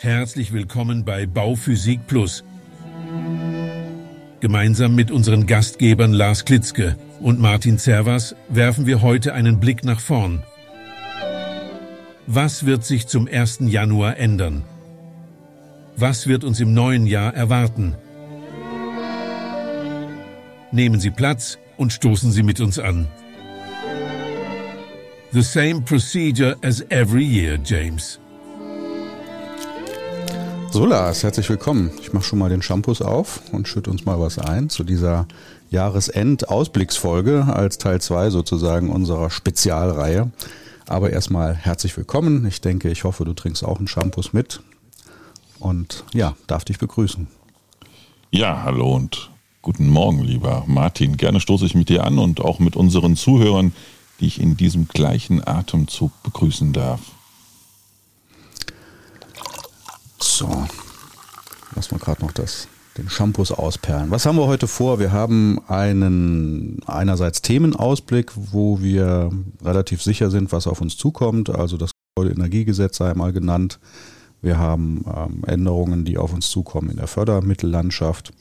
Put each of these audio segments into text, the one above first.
Herzlich willkommen bei Bauphysik Plus. Gemeinsam mit unseren Gastgebern Lars Klitzke und Martin Zervas werfen wir heute einen Blick nach vorn. Was wird sich zum 1. Januar ändern? Was wird uns im neuen Jahr erwarten? Nehmen Sie Platz und stoßen Sie mit uns an. The same procedure as every year, James. So Lars, herzlich willkommen. Ich mache schon mal den Shampoos auf und schütte uns mal was ein zu dieser Jahresend-Ausblicksfolge als Teil 2 sozusagen unserer Spezialreihe. Aber erstmal herzlich willkommen. Ich denke, ich hoffe, du trinkst auch einen Shampoos mit. Und ja, darf dich begrüßen. Ja, hallo und guten Morgen, lieber Martin. Gerne stoße ich mit dir an und auch mit unseren Zuhörern, die ich in diesem gleichen Atemzug begrüßen darf. So, lass mal gerade noch das, den Shampoos ausperlen. Was haben wir heute vor? Wir haben einen einerseits Themenausblick, wo wir relativ sicher sind, was auf uns zukommt. Also das Gebäudeenergiegesetz sei einmal genannt. Wir haben ähm, Änderungen, die auf uns zukommen in der Fördermittellandschaft.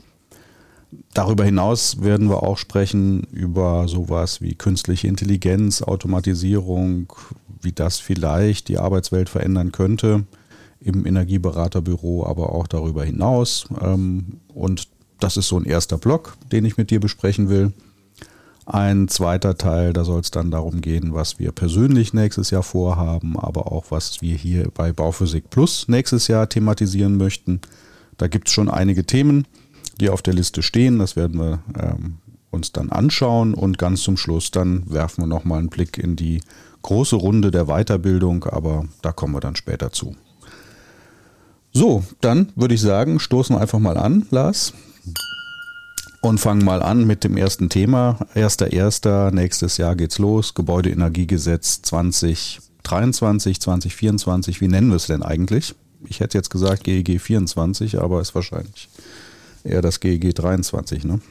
Darüber hinaus werden wir auch sprechen über sowas wie künstliche Intelligenz, Automatisierung, wie das vielleicht die Arbeitswelt verändern könnte im Energieberaterbüro, aber auch darüber hinaus. Ähm, und das ist so ein erster Block, den ich mit dir besprechen will. Ein zweiter Teil, da soll es dann darum gehen, was wir persönlich nächstes Jahr vorhaben, aber auch was wir hier bei Bauphysik Plus nächstes Jahr thematisieren möchten. Da gibt es schon einige Themen, die auf der Liste stehen. Das werden wir ähm, uns dann anschauen und ganz zum Schluss dann werfen wir nochmal einen Blick in die große Runde der Weiterbildung, aber da kommen wir dann später zu. So, dann würde ich sagen, stoßen wir einfach mal an, Lars. Und fangen mal an mit dem ersten Thema. Erster, erster, nächstes Jahr geht's los. Gebäudeenergiegesetz 2023, 2024. Wie nennen wir es denn eigentlich? Ich hätte jetzt gesagt GEG 24, aber ist wahrscheinlich eher das GEG 23, ne?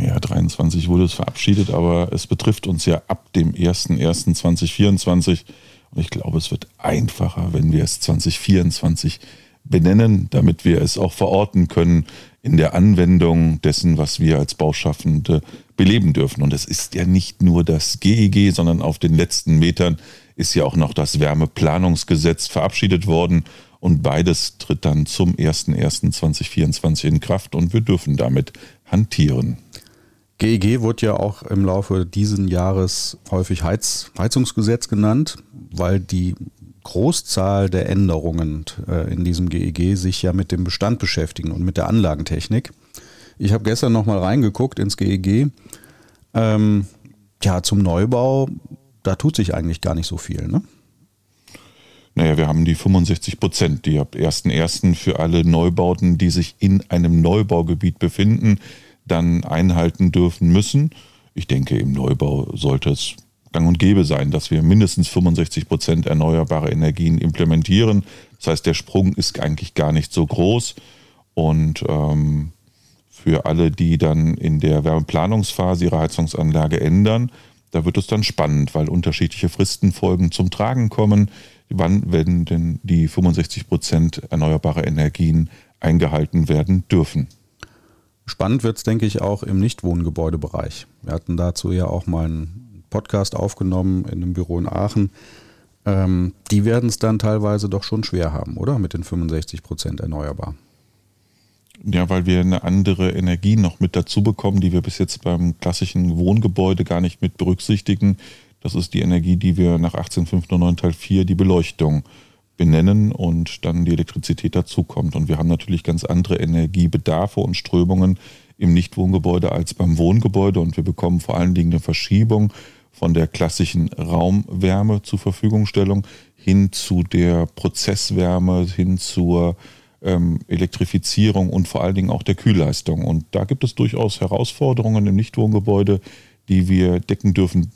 Ja, 23 wurde es verabschiedet, aber es betrifft uns ja ab dem 01.01.2024 und ich glaube, es wird einfacher, wenn wir es 2024 benennen, damit wir es auch verorten können in der Anwendung dessen, was wir als Bauschaffende beleben dürfen. Und es ist ja nicht nur das GEG, e sondern auf den letzten Metern ist ja auch noch das Wärmeplanungsgesetz verabschiedet worden. Und beides tritt dann zum 01.01.2024 in Kraft und wir dürfen damit hantieren. GEG wurde ja auch im Laufe dieses Jahres häufig Heiz, Heizungsgesetz genannt, weil die Großzahl der Änderungen äh, in diesem GEG e sich ja mit dem Bestand beschäftigen und mit der Anlagentechnik. Ich habe gestern nochmal reingeguckt ins GEG. E ähm, ja, zum Neubau, da tut sich eigentlich gar nicht so viel, ne? Naja, wir haben die 65 Prozent, die ab 1.1. für alle Neubauten, die sich in einem Neubaugebiet befinden, dann einhalten dürfen müssen. Ich denke, im Neubau sollte es gang und gäbe sein, dass wir mindestens 65 Prozent erneuerbare Energien implementieren. Das heißt, der Sprung ist eigentlich gar nicht so groß. Und ähm, für alle, die dann in der Wärmeplanungsphase ihre Heizungsanlage ändern, da wird es dann spannend, weil unterschiedliche Fristenfolgen zum Tragen kommen. Wann werden denn die 65 Prozent erneuerbare Energien eingehalten werden dürfen? Spannend wird es, denke ich, auch im Nichtwohngebäudebereich. Wir hatten dazu ja auch mal einen Podcast aufgenommen in einem Büro in Aachen. Ähm, die werden es dann teilweise doch schon schwer haben, oder? Mit den 65 Prozent erneuerbar. Ja, weil wir eine andere Energie noch mit dazu bekommen, die wir bis jetzt beim klassischen Wohngebäude gar nicht mit berücksichtigen. Das ist die Energie, die wir nach 18509 Teil 4, die Beleuchtung, benennen und dann die Elektrizität dazukommt. Und wir haben natürlich ganz andere Energiebedarfe und Strömungen im Nichtwohngebäude als beim Wohngebäude und wir bekommen vor allen Dingen eine Verschiebung von der klassischen Raumwärme zur Verfügungstellung hin zu der Prozesswärme, hin zur ähm, Elektrifizierung und vor allen Dingen auch der Kühlleistung. Und da gibt es durchaus Herausforderungen im Nichtwohngebäude, die wir decken dürfen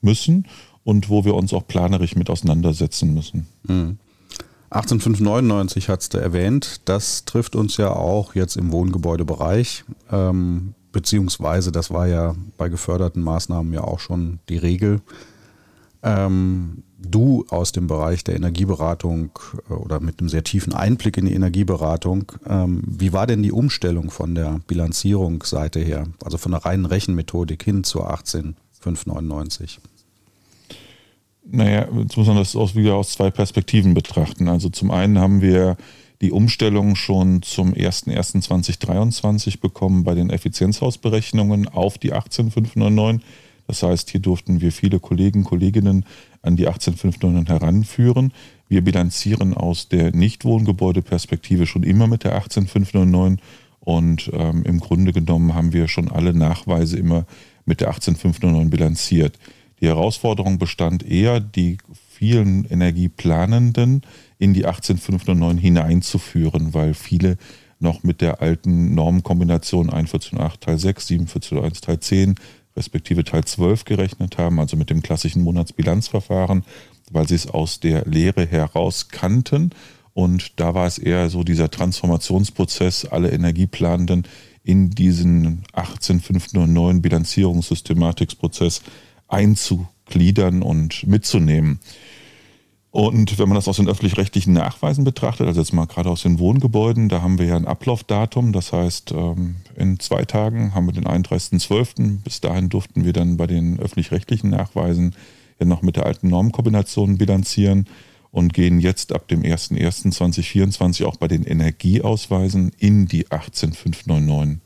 müssen und wo wir uns auch planerisch mit auseinandersetzen müssen. Mhm. 18599 hat es erwähnt. Das trifft uns ja auch jetzt im Wohngebäudebereich. Ähm, beziehungsweise das war ja bei geförderten Maßnahmen ja auch schon die Regel. Ähm, du aus dem Bereich der Energieberatung äh, oder mit einem sehr tiefen Einblick in die Energieberatung, ähm, wie war denn die Umstellung von der Bilanzierungsseite her, also von der reinen Rechenmethodik hin zur 18599? Naja, jetzt muss man das aus, wieder aus zwei Perspektiven betrachten. Also zum einen haben wir die Umstellung schon zum 01.01.2023 bekommen bei den Effizienzhausberechnungen auf die 18599. Das heißt, hier durften wir viele Kollegen, Kolleginnen an die 18599 heranführen. Wir bilanzieren aus der Nichtwohngebäudeperspektive schon immer mit der 18599 und ähm, im Grunde genommen haben wir schon alle Nachweise immer mit der 18599 bilanziert. Die Herausforderung bestand eher, die vielen Energieplanenden in die 18509 hineinzuführen, weil viele noch mit der alten Normkombination 148 Teil 6, 741 Teil 10 respektive Teil 12 gerechnet haben, also mit dem klassischen Monatsbilanzverfahren, weil sie es aus der Lehre heraus kannten. Und da war es eher so dieser Transformationsprozess, alle Energieplanenden in diesen 18509 Bilanzierungssystematikprozess einzugliedern und mitzunehmen. Und wenn man das aus den öffentlich-rechtlichen Nachweisen betrachtet, also jetzt mal gerade aus den Wohngebäuden, da haben wir ja ein Ablaufdatum. Das heißt, ähm, in zwei Tagen haben wir den 31.12. Bis dahin durften wir dann bei den öffentlich-rechtlichen Nachweisen ja noch mit der alten Normkombination bilanzieren und gehen jetzt ab dem 01.01.2024 auch bei den Energieausweisen in die 18599.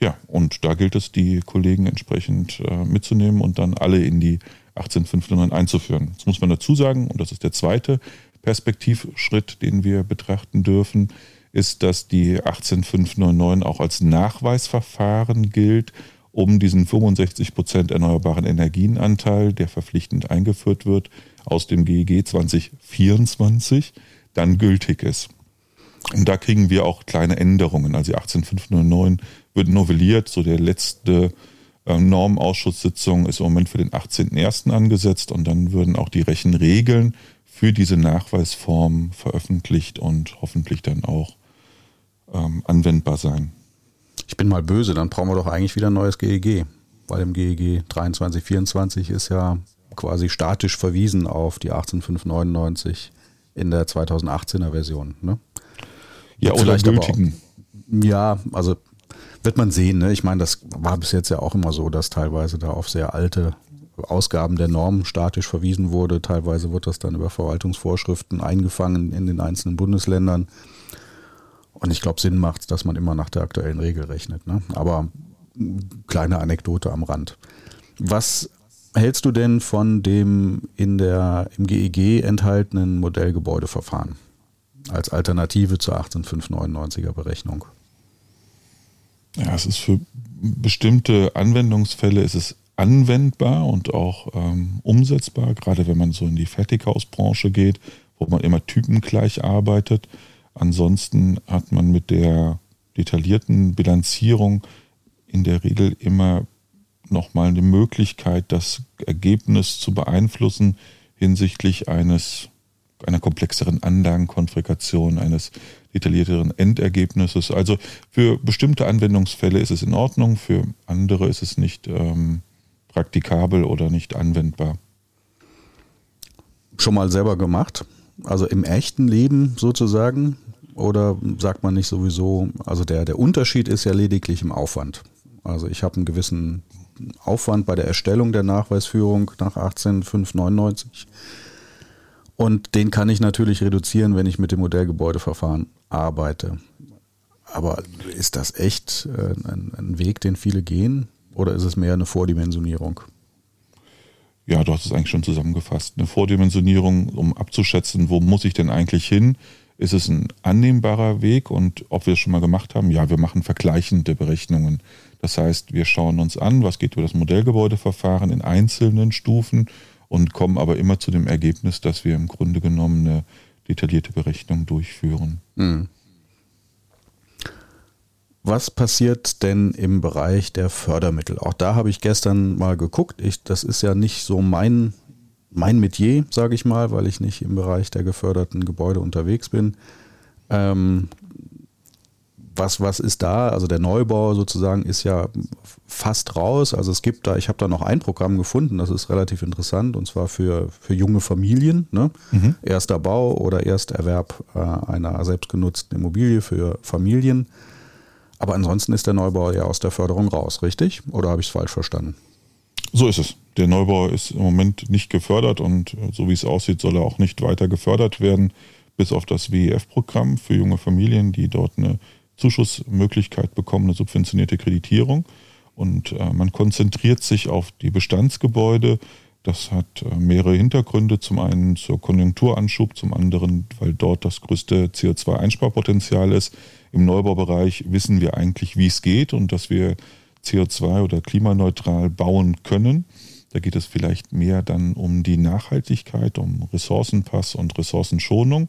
Ja, und da gilt es, die Kollegen entsprechend äh, mitzunehmen und dann alle in die 18509 einzuführen. Das muss man dazu sagen, und das ist der zweite Perspektivschritt, den wir betrachten dürfen, ist, dass die 18599 auch als Nachweisverfahren gilt, um diesen 65 Prozent erneuerbaren Energienanteil, der verpflichtend eingeführt wird, aus dem GEG 2024 dann gültig ist. Und da kriegen wir auch kleine Änderungen. Also die 18599 wird novelliert, so der letzte ähm, Normausschusssitzung ist im Moment für den 18.01. angesetzt und dann würden auch die Rechenregeln für diese Nachweisform veröffentlicht und hoffentlich dann auch ähm, anwendbar sein. Ich bin mal böse, dann brauchen wir doch eigentlich wieder ein neues GEG, weil im GEG 2324 ist ja quasi statisch verwiesen auf die 18599 in der 2018er Version. Ne? Ja, oder gültigen. Auch, ja, also wird man sehen. Ne? Ich meine, das war bis jetzt ja auch immer so, dass teilweise da auf sehr alte Ausgaben der Normen statisch verwiesen wurde. Teilweise wird das dann über Verwaltungsvorschriften eingefangen in den einzelnen Bundesländern. Und ich glaube, Sinn macht es, dass man immer nach der aktuellen Regel rechnet. Ne? Aber kleine Anekdote am Rand. Was hältst du denn von dem in der, im GEG e enthaltenen Modellgebäudeverfahren als Alternative zur 18599er Berechnung? Ja, es ist für bestimmte Anwendungsfälle ist es anwendbar und auch ähm, umsetzbar, gerade wenn man so in die Fertighausbranche geht, wo man immer typengleich arbeitet. Ansonsten hat man mit der detaillierten Bilanzierung in der Regel immer nochmal eine Möglichkeit, das Ergebnis zu beeinflussen hinsichtlich eines einer komplexeren Anlagenkonfiguration, eines detaillierteren Endergebnisses. Also für bestimmte Anwendungsfälle ist es in Ordnung, für andere ist es nicht ähm, praktikabel oder nicht anwendbar. Schon mal selber gemacht? Also im echten Leben sozusagen? Oder sagt man nicht sowieso, also der, der Unterschied ist ja lediglich im Aufwand. Also ich habe einen gewissen Aufwand bei der Erstellung der Nachweisführung nach 18599 und den kann ich natürlich reduzieren, wenn ich mit dem Modellgebäudeverfahren arbeite. Aber ist das echt äh, ein, ein, Weg, den viele gehen? Oder ist es mehr eine Vordimensionierung? Ja, du hast es eigentlich schon zusammengefasst. Eine Vordimensionierung, um abzuschätzen, wo muss ich denn eigentlich hin? Ist es ein annehmbarer Weg? Und ob wir es schon mal gemacht haben? Ja, wir machen vergleichende Berechnungen. Das heißt, wir schauen uns an, was geht über das Modellgebäudeverfahren in einzelnen Stufen und kommen aber immer zu dem Ergebnis, dass wir im Grunde genommen eine detaillierte Berechnung durchführen. Mhm. Was passiert denn im Bereich der Fördermittel? Auch da habe ich gestern mal geguckt. Ich, das ist ja nicht so mein, mein Metier, sage ich mal, weil ich nicht im Bereich der geförderten Gebäude unterwegs bin. Ähm, was, was ist da? Also der Neubau sozusagen ist ja fast raus. Also es gibt da, ich habe da noch ein Programm gefunden, das ist relativ interessant und zwar für, für junge Familien. Ne? Mhm. Erster Bau oder Ersterwerb äh, einer selbstgenutzten Immobilie für Familien. Aber ansonsten ist der Neubau ja aus der Förderung raus, richtig? Oder habe ich es falsch verstanden? So ist es. Der Neubau ist im Moment nicht gefördert und so wie es aussieht, soll er auch nicht weiter gefördert werden, bis auf das WEF-Programm für junge Familien, die dort eine Zuschussmöglichkeit bekommen, eine subventionierte Kreditierung. Und äh, man konzentriert sich auf die Bestandsgebäude. Das hat äh, mehrere Hintergründe. Zum einen zur Konjunkturanschub, zum anderen, weil dort das größte CO2-Einsparpotenzial ist. Im Neubaubereich wissen wir eigentlich, wie es geht und dass wir CO2 oder klimaneutral bauen können. Da geht es vielleicht mehr dann um die Nachhaltigkeit, um Ressourcenpass und Ressourcenschonung.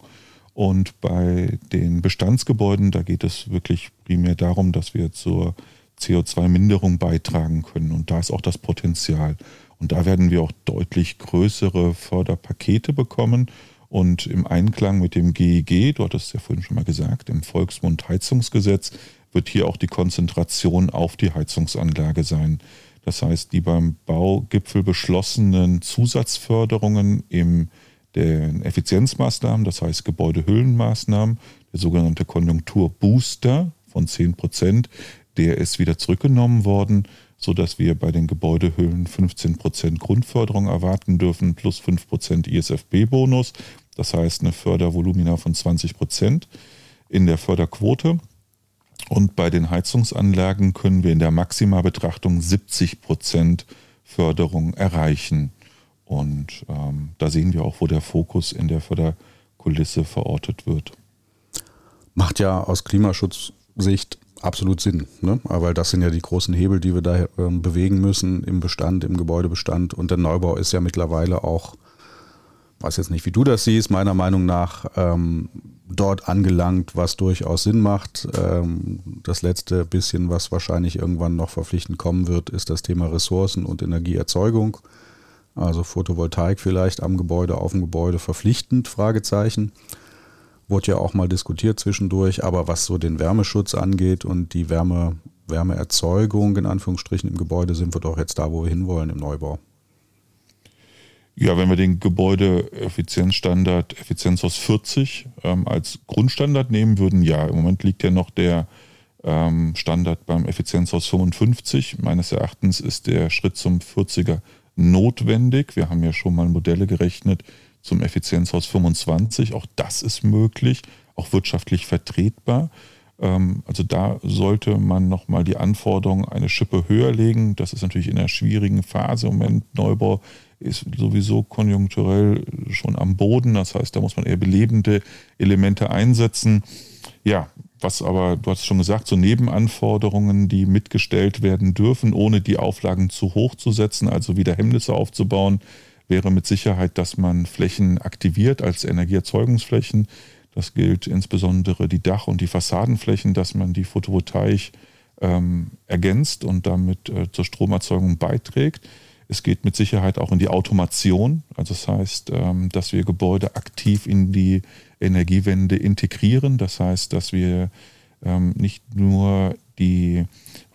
Und bei den Bestandsgebäuden, da geht es wirklich primär darum, dass wir zur CO2-Minderung beitragen können. Und da ist auch das Potenzial. Und da werden wir auch deutlich größere Förderpakete bekommen. Und im Einklang mit dem GEG, du hattest ja vorhin schon mal gesagt, im Volksmund Heizungsgesetz, wird hier auch die Konzentration auf die Heizungsanlage sein. Das heißt, die beim Baugipfel beschlossenen Zusatzförderungen im den Effizienzmaßnahmen, das heißt Gebäudehüllenmaßnahmen, der sogenannte Konjunkturbooster von 10 Prozent, der ist wieder zurückgenommen worden, sodass wir bei den Gebäudehüllen 15 Prozent Grundförderung erwarten dürfen plus 5 Prozent ISFB-Bonus. Das heißt eine Fördervolumina von 20 Prozent in der Förderquote. Und bei den Heizungsanlagen können wir in der Maximalbetrachtung 70 Prozent Förderung erreichen. Und ähm, da sehen wir auch, wo der Fokus in der Förderkulisse verortet wird. Macht ja aus Klimaschutzsicht absolut Sinn, ne? weil das sind ja die großen Hebel, die wir da ähm, bewegen müssen im Bestand, im Gebäudebestand. Und der Neubau ist ja mittlerweile auch, weiß jetzt nicht, wie du das siehst, meiner Meinung nach ähm, dort angelangt, was durchaus Sinn macht. Ähm, das letzte bisschen, was wahrscheinlich irgendwann noch verpflichtend kommen wird, ist das Thema Ressourcen und Energieerzeugung. Also Photovoltaik vielleicht am Gebäude, auf dem Gebäude verpflichtend, Fragezeichen. Wurde ja auch mal diskutiert zwischendurch, aber was so den Wärmeschutz angeht und die Wärme, Wärmeerzeugung in Anführungsstrichen im Gebäude, sind wir doch jetzt da, wo wir hinwollen im Neubau. Ja, wenn wir den Gebäudeeffizienzstandard Effizienzhaus 40 ähm, als Grundstandard nehmen würden, ja, im Moment liegt ja noch der ähm, Standard beim Effizienzhaus 55. Meines Erachtens ist der Schritt zum 40er notwendig. Wir haben ja schon mal Modelle gerechnet zum Effizienzhaus 25. Auch das ist möglich, auch wirtschaftlich vertretbar. Ähm, also da sollte man nochmal die Anforderungen eine Schippe höher legen. Das ist natürlich in einer schwierigen Phase im Moment. Neubau ist sowieso konjunkturell schon am Boden. Das heißt, da muss man eher belebende Elemente einsetzen. Ja, was aber, du hast schon gesagt, so Nebenanforderungen, die mitgestellt werden dürfen, ohne die Auflagen zu hoch zu setzen, also wieder Hemmnisse aufzubauen, wäre mit Sicherheit, dass man Flächen aktiviert als Energieerzeugungsflächen. Das gilt insbesondere die Dach- und die Fassadenflächen, dass man die Photovoltaik ähm, ergänzt und damit äh, zur Stromerzeugung beiträgt. Es geht mit Sicherheit auch in die Automation. Also das heißt, ähm, dass wir Gebäude aktiv in die Energiewende integrieren. Das heißt, dass wir ähm, nicht nur die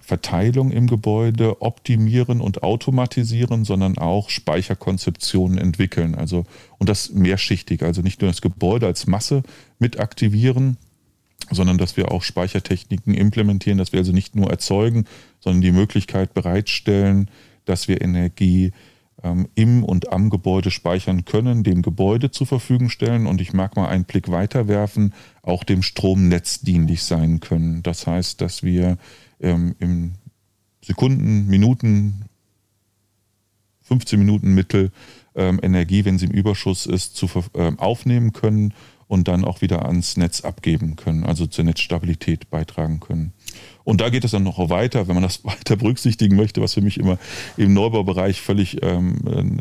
Verteilung im Gebäude optimieren und automatisieren, sondern auch Speicherkonzeptionen entwickeln. Also, und das mehrschichtig, also nicht nur das Gebäude als Masse mit aktivieren, sondern dass wir auch Speichertechniken implementieren, dass wir also nicht nur erzeugen, sondern die Möglichkeit bereitstellen, dass wir Energie ähm, im und am Gebäude speichern können, dem Gebäude zur Verfügung stellen und ich mag mal einen Blick weiter werfen, auch dem Stromnetz dienlich sein können. Das heißt, dass wir ähm, im Sekunden, Minuten, 15 Minuten Mittel ähm, Energie, wenn sie im Überschuss ist, zu, äh, aufnehmen können und dann auch wieder ans Netz abgeben können, also zur Netzstabilität beitragen können. Und da geht es dann noch weiter, wenn man das weiter berücksichtigen möchte, was für mich immer im Neubaubereich völlig, ähm,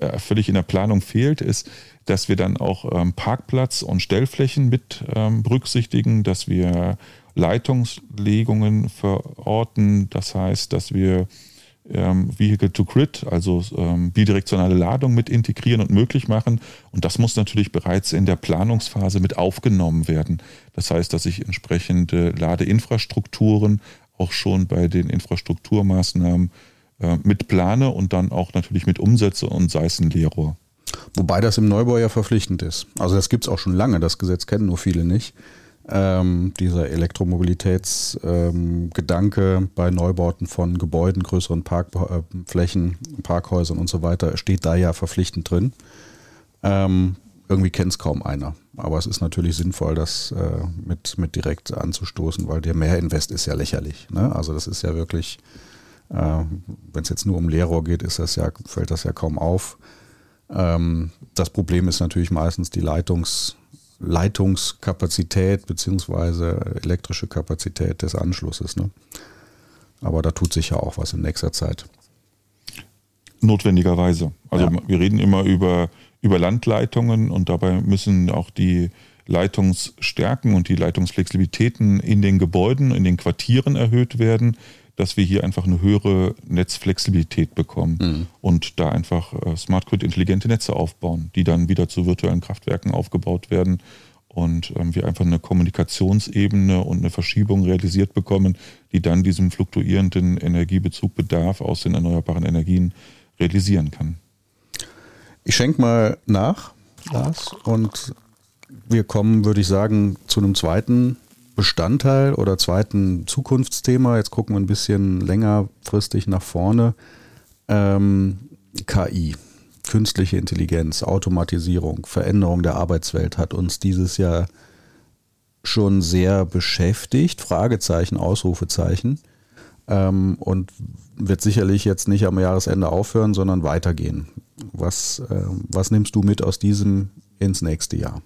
äh, völlig in der Planung fehlt, ist, dass wir dann auch ähm, Parkplatz und Stellflächen mit ähm, berücksichtigen, dass wir Leitungslegungen verorten. Das heißt, dass wir ähm, Vehicle to Grid, also ähm, bidirektionale Ladung mit integrieren und möglich machen. Und das muss natürlich bereits in der Planungsphase mit aufgenommen werden. Das heißt, dass ich entsprechende Ladeinfrastrukturen auch schon bei den Infrastrukturmaßnahmen äh, mit plane und dann auch natürlich mit umsetze und sei es ein Leerrohr. Wobei das im Neubau ja verpflichtend ist. Also das gibt es auch schon lange, das Gesetz kennen nur viele nicht. Ähm, dieser Elektromobilitätsgedanke ähm, bei Neubauten von Gebäuden, größeren Parkflächen, äh, Parkhäusern und so weiter steht da ja verpflichtend drin. Ähm, irgendwie kennt es kaum einer. Aber es ist natürlich sinnvoll, das äh, mit, mit direkt anzustoßen, weil der Mehrinvest ist ja lächerlich. Ne? Also das ist ja wirklich, äh, wenn es jetzt nur um Leerrohr geht, ist das ja, fällt das ja kaum auf. Ähm, das Problem ist natürlich meistens die Leitungs- Leitungskapazität beziehungsweise elektrische Kapazität des Anschlusses. Ne? Aber da tut sich ja auch was in nächster Zeit. Notwendigerweise. Also ja. wir reden immer über, über Landleitungen und dabei müssen auch die Leitungsstärken und die Leitungsflexibilitäten in den Gebäuden, in den Quartieren erhöht werden, dass wir hier einfach eine höhere Netzflexibilität bekommen mhm. und da einfach äh, Smart Grid intelligente Netze aufbauen, die dann wieder zu virtuellen Kraftwerken aufgebaut werden und ähm, wir einfach eine Kommunikationsebene und eine Verschiebung realisiert bekommen, die dann diesem fluktuierenden Energiebezugbedarf aus den erneuerbaren Energien realisieren kann. Ich schenke mal nach, Lars, und wir kommen, würde ich sagen, zu einem zweiten Bestandteil oder zweiten Zukunftsthema. Jetzt gucken wir ein bisschen längerfristig nach vorne. Ähm, KI, künstliche Intelligenz, Automatisierung, Veränderung der Arbeitswelt hat uns dieses Jahr schon sehr beschäftigt. Fragezeichen, Ausrufezeichen. Ähm, und wird sicherlich jetzt nicht am Jahresende aufhören, sondern weitergehen. Was, äh, was nimmst du mit aus diesem ins nächste Jahr?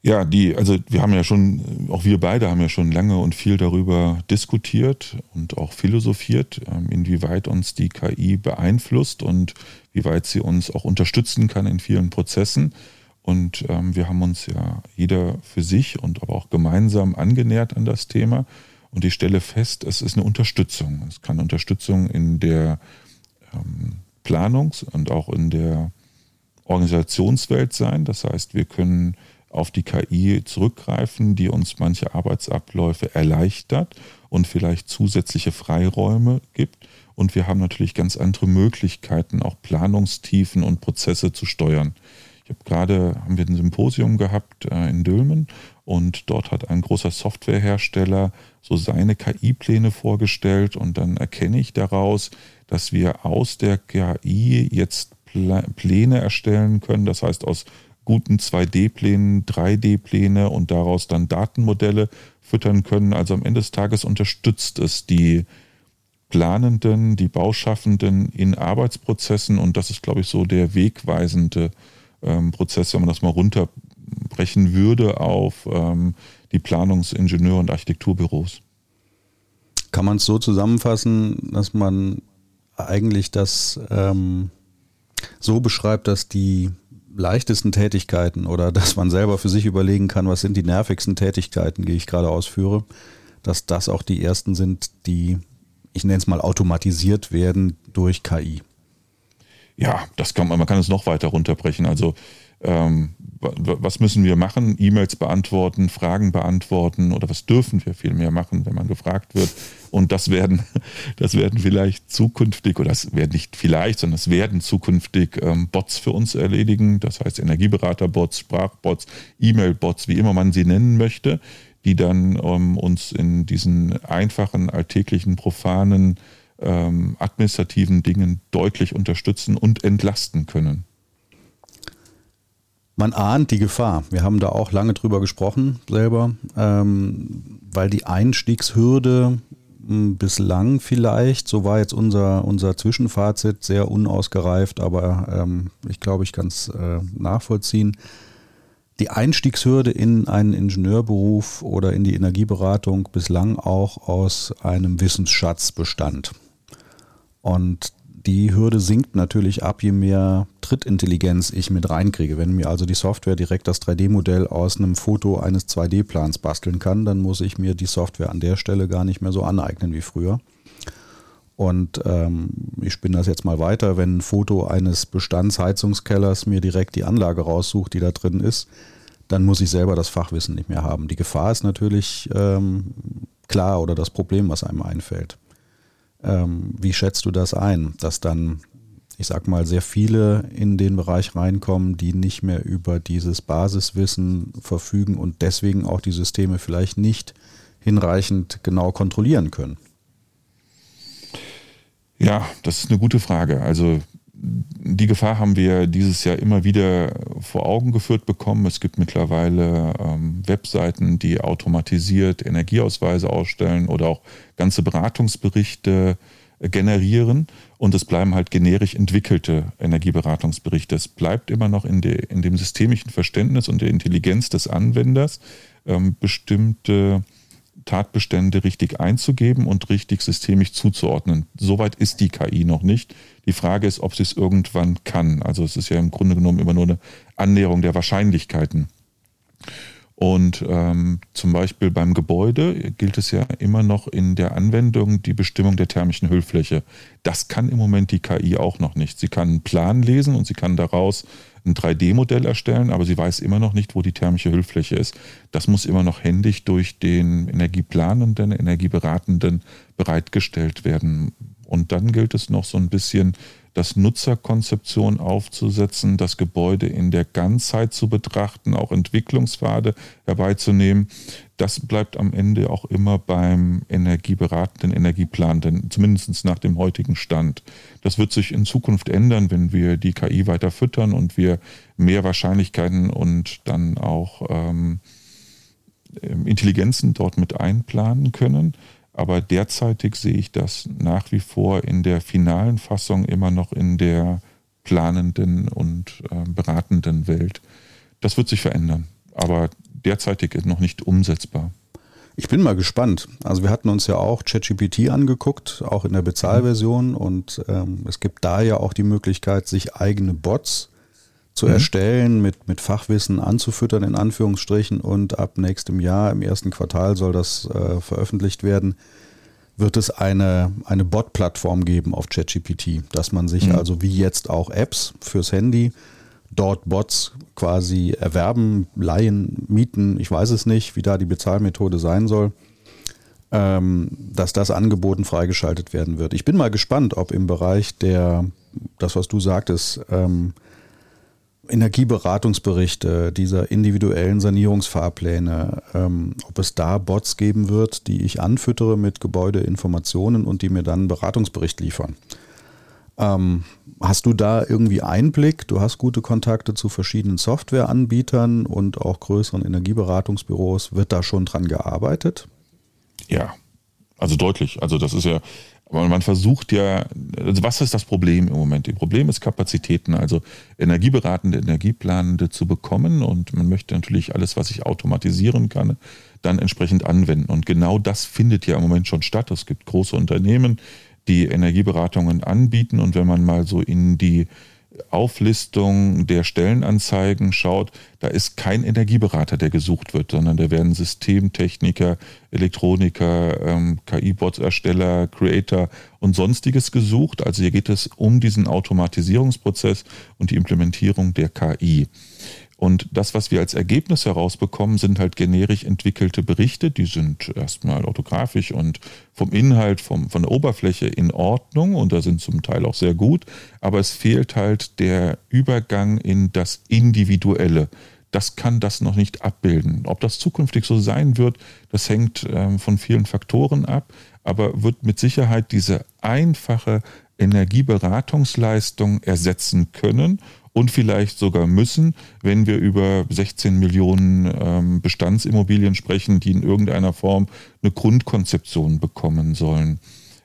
Ja, die, also wir haben ja schon, auch wir beide haben ja schon lange und viel darüber diskutiert und auch philosophiert, ähm, inwieweit uns die KI beeinflusst und wie weit sie uns auch unterstützen kann in vielen Prozessen. Und ähm, wir haben uns ja jeder für sich und aber auch gemeinsam angenähert an das Thema. Und ich stelle fest, es ist eine Unterstützung. Es kann Unterstützung in der ähm, Planungs- und auch in der Organisationswelt sein. Das heißt, wir können auf die KI zurückgreifen, die uns manche Arbeitsabläufe erleichtert und vielleicht zusätzliche Freiräume gibt. Und wir haben natürlich ganz andere Möglichkeiten, auch Planungstiefen und Prozesse zu steuern. Ich habe gerade, haben wir ein Symposium gehabt äh, in Dülmen und dort hat ein großer Softwarehersteller so seine KI-Pläne vorgestellt und dann erkenne ich daraus, dass wir aus der KI jetzt Pläne erstellen können, das heißt aus guten 2D-Plänen, 3D-Pläne und daraus dann Datenmodelle füttern können. Also am Ende des Tages unterstützt es die Planenden, die Bauschaffenden in Arbeitsprozessen und das ist, glaube ich, so der wegweisende ähm, Prozess, wenn man das mal runterbrechen würde auf ähm, die Planungsingenieur- und Architekturbüros. Kann man es so zusammenfassen, dass man eigentlich das ähm, so beschreibt, dass die leichtesten Tätigkeiten oder dass man selber für sich überlegen kann, was sind die nervigsten Tätigkeiten, die ich gerade ausführe, dass das auch die ersten sind, die, ich nenne es mal, automatisiert werden durch KI. Ja, das kann man, man kann es noch weiter runterbrechen. Also ähm, was müssen wir machen? E-Mails beantworten, Fragen beantworten oder was dürfen wir vielmehr machen, wenn man gefragt wird? Und das werden, das werden vielleicht zukünftig, oder das werden nicht vielleicht, sondern das werden zukünftig ähm, Bots für uns erledigen. Das heißt Energieberaterbots, Sprachbots, E-Mail-Bots, wie immer man sie nennen möchte, die dann ähm, uns in diesen einfachen, alltäglichen, profanen, ähm, administrativen Dingen deutlich unterstützen und entlasten können. Man ahnt die Gefahr. Wir haben da auch lange drüber gesprochen selber, ähm, weil die Einstiegshürde hm, bislang vielleicht, so war jetzt unser, unser Zwischenfazit, sehr unausgereift, aber ähm, ich glaube, ich kann es äh, nachvollziehen. Die Einstiegshürde in einen Ingenieurberuf oder in die Energieberatung bislang auch aus einem Wissensschatz bestand. Und die Hürde sinkt natürlich ab, je mehr Trittintelligenz ich mit reinkriege. Wenn mir also die Software direkt das 3D-Modell aus einem Foto eines 2D-Plans basteln kann, dann muss ich mir die Software an der Stelle gar nicht mehr so aneignen wie früher. Und ähm, ich spinne das jetzt mal weiter, wenn ein Foto eines Bestandsheizungskellers mir direkt die Anlage raussucht, die da drin ist, dann muss ich selber das Fachwissen nicht mehr haben. Die Gefahr ist natürlich ähm, klar oder das Problem, was einem einfällt. Ähm, wie schätzt du das ein, dass dann, ich sag mal, sehr viele in den Bereich reinkommen, die nicht mehr über dieses Basiswissen verfügen und deswegen auch die Systeme vielleicht nicht hinreichend genau kontrollieren können? Ja, das ist eine gute Frage. Also die Gefahr haben wir dieses Jahr immer wieder vor Augen geführt bekommen. Es gibt mittlerweile ähm, Webseiten, die automatisiert Energieausweise ausstellen oder auch ganze Beratungsberichte äh, generieren. Und es bleiben halt generisch entwickelte Energieberatungsberichte. Es bleibt immer noch in, de, in dem systemischen Verständnis und der Intelligenz des Anwenders ähm, bestimmte Tatbestände richtig einzugeben und richtig systemisch zuzuordnen. Soweit ist die KI noch nicht. Die Frage ist, ob sie es irgendwann kann. Also es ist ja im Grunde genommen immer nur eine Annäherung der Wahrscheinlichkeiten. Und ähm, zum Beispiel beim Gebäude gilt es ja immer noch in der Anwendung die Bestimmung der thermischen Hüllfläche. Das kann im Moment die KI auch noch nicht. Sie kann einen Plan lesen und sie kann daraus ein 3D-Modell erstellen, aber sie weiß immer noch nicht, wo die thermische Hüllfläche ist. Das muss immer noch händig durch den Energieplanenden, Energieberatenden bereitgestellt werden. Und dann gilt es noch so ein bisschen, das Nutzerkonzeption aufzusetzen, das Gebäude in der Ganzheit zu betrachten, auch Entwicklungspfade herbeizunehmen. Das bleibt am Ende auch immer beim energieberatenden, Energieplanenden, zumindest nach dem heutigen Stand. Das wird sich in Zukunft ändern, wenn wir die KI weiter füttern und wir mehr Wahrscheinlichkeiten und dann auch ähm, Intelligenzen dort mit einplanen können. Aber derzeitig sehe ich das nach wie vor in der finalen Fassung immer noch in der planenden und äh, beratenden Welt. Das wird sich verändern, aber derzeitig ist noch nicht umsetzbar. Ich bin mal gespannt. Also wir hatten uns ja auch ChatGPT angeguckt, auch in der Bezahlversion. Und ähm, es gibt da ja auch die Möglichkeit, sich eigene Bots zu mhm. erstellen, mit, mit Fachwissen anzufüttern, in Anführungsstrichen. Und ab nächstem Jahr, im ersten Quartal, soll das äh, veröffentlicht werden, wird es eine, eine Bot-Plattform geben auf ChatGPT, dass man sich mhm. also wie jetzt auch Apps fürs Handy dort Bots quasi erwerben, leihen, mieten, ich weiß es nicht, wie da die Bezahlmethode sein soll, ähm, dass das angeboten freigeschaltet werden wird. Ich bin mal gespannt, ob im Bereich der, das was du sagtest, ähm, Energieberatungsberichte, dieser individuellen Sanierungsfahrpläne, ähm, ob es da Bots geben wird, die ich anfüttere mit Gebäudeinformationen und die mir dann einen Beratungsbericht liefern. Ähm, hast du da irgendwie Einblick? Du hast gute Kontakte zu verschiedenen Softwareanbietern und auch größeren Energieberatungsbüros. Wird da schon dran gearbeitet? Ja, also deutlich. Also das ist ja, man versucht ja, also was ist das Problem im Moment? Das Problem ist Kapazitäten, also Energieberatende, Energieplanende zu bekommen und man möchte natürlich alles, was ich automatisieren kann, dann entsprechend anwenden. Und genau das findet ja im Moment schon statt. Es gibt große Unternehmen, die Energieberatungen anbieten und wenn man mal so in die Auflistung der Stellenanzeigen schaut, da ist kein Energieberater, der gesucht wird, sondern da werden Systemtechniker, Elektroniker, ähm, KI-Bots-Ersteller, Creator und sonstiges gesucht. Also hier geht es um diesen Automatisierungsprozess und die Implementierung der KI. Und das, was wir als Ergebnis herausbekommen, sind halt generisch entwickelte Berichte. Die sind erstmal orthografisch und vom Inhalt, vom, von der Oberfläche in Ordnung und da sind zum Teil auch sehr gut. Aber es fehlt halt der Übergang in das Individuelle. Das kann das noch nicht abbilden. Ob das zukünftig so sein wird, das hängt ähm, von vielen Faktoren ab, aber wird mit Sicherheit diese einfache Energieberatungsleistung ersetzen können und vielleicht sogar müssen, wenn wir über 16 Millionen ähm, Bestandsimmobilien sprechen, die in irgendeiner Form eine Grundkonzeption bekommen sollen.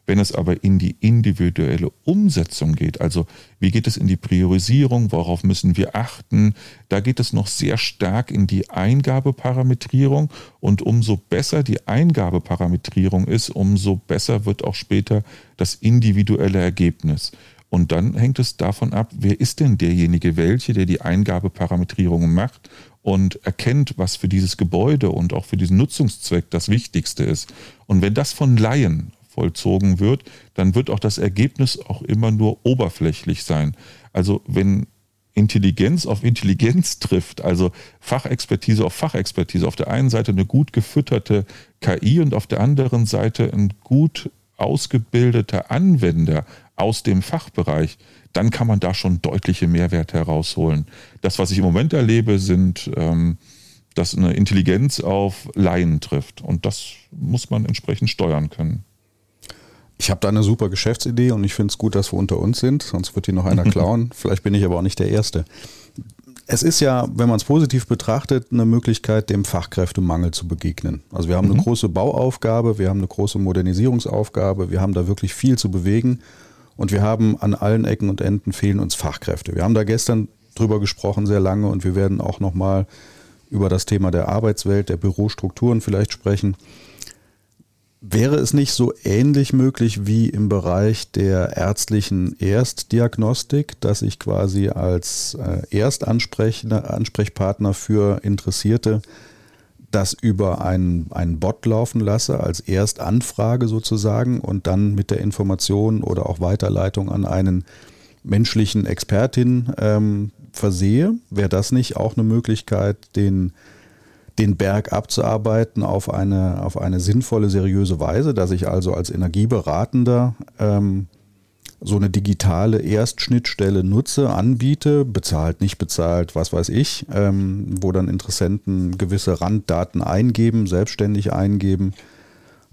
Wenn es aber in die individuelle Umsetzung geht, also wie geht es in die Priorisierung, worauf müssen wir achten, da geht es noch sehr stark in die Eingabeparametrierung und umso besser die Eingabeparametrierung ist, umso besser wird auch später das individuelle Ergebnis. Und dann hängt es davon ab, wer ist denn derjenige, welche, der die Eingabeparametrierungen macht und erkennt, was für dieses Gebäude und auch für diesen Nutzungszweck das Wichtigste ist. Und wenn das von Laien, vollzogen wird, dann wird auch das Ergebnis auch immer nur oberflächlich sein. Also wenn Intelligenz auf Intelligenz trifft, also Fachexpertise auf Fachexpertise, auf der einen Seite eine gut gefütterte KI und auf der anderen Seite ein gut ausgebildeter Anwender aus dem Fachbereich, dann kann man da schon deutliche Mehrwerte herausholen. Das, was ich im Moment erlebe, sind, ähm, dass eine Intelligenz auf Laien trifft. Und das muss man entsprechend steuern können. Ich habe da eine super Geschäftsidee und ich finde es gut, dass wir unter uns sind, sonst wird die noch einer klauen. Vielleicht bin ich aber auch nicht der Erste. Es ist ja, wenn man es positiv betrachtet, eine Möglichkeit, dem Fachkräftemangel zu begegnen. Also wir haben mhm. eine große Bauaufgabe, wir haben eine große Modernisierungsaufgabe, wir haben da wirklich viel zu bewegen und wir haben an allen Ecken und Enden fehlen uns Fachkräfte. Wir haben da gestern drüber gesprochen sehr lange und wir werden auch noch mal über das Thema der Arbeitswelt, der Bürostrukturen vielleicht sprechen. Wäre es nicht so ähnlich möglich wie im Bereich der ärztlichen Erstdiagnostik, dass ich quasi als äh, Erstansprechpartner für Interessierte das über einen, einen Bot laufen lasse, als Erstanfrage sozusagen und dann mit der Information oder auch Weiterleitung an einen menschlichen Expertin ähm, versehe? Wäre das nicht auch eine Möglichkeit, den den Berg abzuarbeiten auf eine, auf eine sinnvolle, seriöse Weise, dass ich also als Energieberatender ähm, so eine digitale Erstschnittstelle nutze, anbiete, bezahlt, nicht bezahlt, was weiß ich, ähm, wo dann Interessenten gewisse Randdaten eingeben, selbstständig eingeben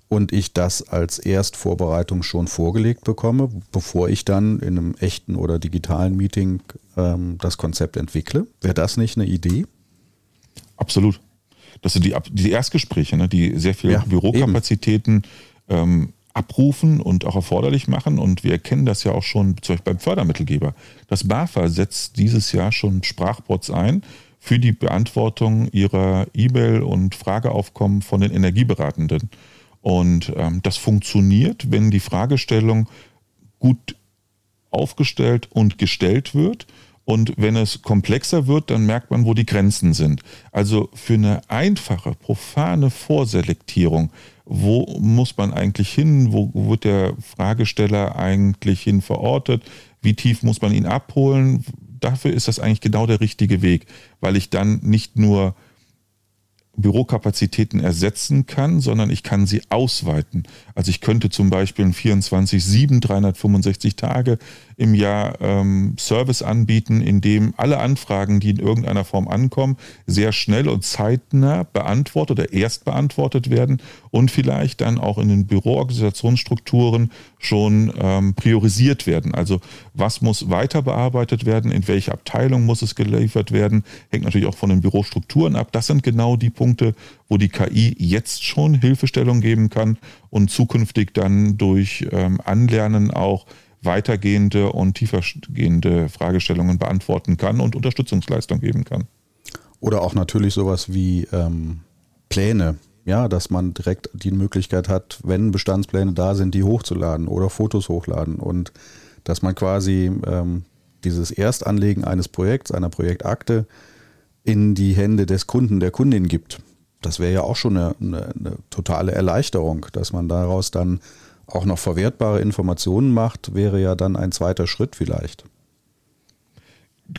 und ich das als Erstvorbereitung schon vorgelegt bekomme, bevor ich dann in einem echten oder digitalen Meeting ähm, das Konzept entwickle. Wäre das nicht eine Idee? Absolut. Das sind die, die Erstgespräche, ne, die sehr viele ja, Bürokapazitäten ähm, abrufen und auch erforderlich machen. Und wir erkennen das ja auch schon zum Beispiel beim Fördermittelgeber. Das BAFA setzt dieses Jahr schon Sprachbots ein für die Beantwortung ihrer E-Mail- und Frageaufkommen von den Energieberatenden. Und ähm, das funktioniert, wenn die Fragestellung gut aufgestellt und gestellt wird und wenn es komplexer wird, dann merkt man, wo die Grenzen sind. Also für eine einfache, profane Vorselektierung, wo muss man eigentlich hin? Wo wird der Fragesteller eigentlich hin verortet? Wie tief muss man ihn abholen? Dafür ist das eigentlich genau der richtige Weg, weil ich dann nicht nur Bürokapazitäten ersetzen kann, sondern ich kann sie ausweiten. Also ich könnte zum Beispiel in 24, 7, 365 Tage im Jahr ähm, Service anbieten, in dem alle Anfragen, die in irgendeiner Form ankommen, sehr schnell und zeitnah beantwortet oder erst beantwortet werden und vielleicht dann auch in den Büroorganisationsstrukturen schon ähm, priorisiert werden. Also was muss weiter bearbeitet werden, in welche Abteilung muss es geliefert werden, hängt natürlich auch von den Bürostrukturen ab. Das sind genau die Punkte, wo die KI jetzt schon Hilfestellung geben kann und zukünftig dann durch ähm, Anlernen auch weitergehende und tiefergehende Fragestellungen beantworten kann und Unterstützungsleistung geben kann. Oder auch natürlich sowas wie ähm, Pläne, ja, dass man direkt die Möglichkeit hat, wenn Bestandspläne da sind, die hochzuladen oder Fotos hochladen und dass man quasi ähm, dieses Erstanlegen eines Projekts, einer Projektakte in die Hände des Kunden, der Kundin gibt. Das wäre ja auch schon eine, eine, eine totale Erleichterung, dass man daraus dann auch noch verwertbare Informationen macht, wäre ja dann ein zweiter Schritt vielleicht.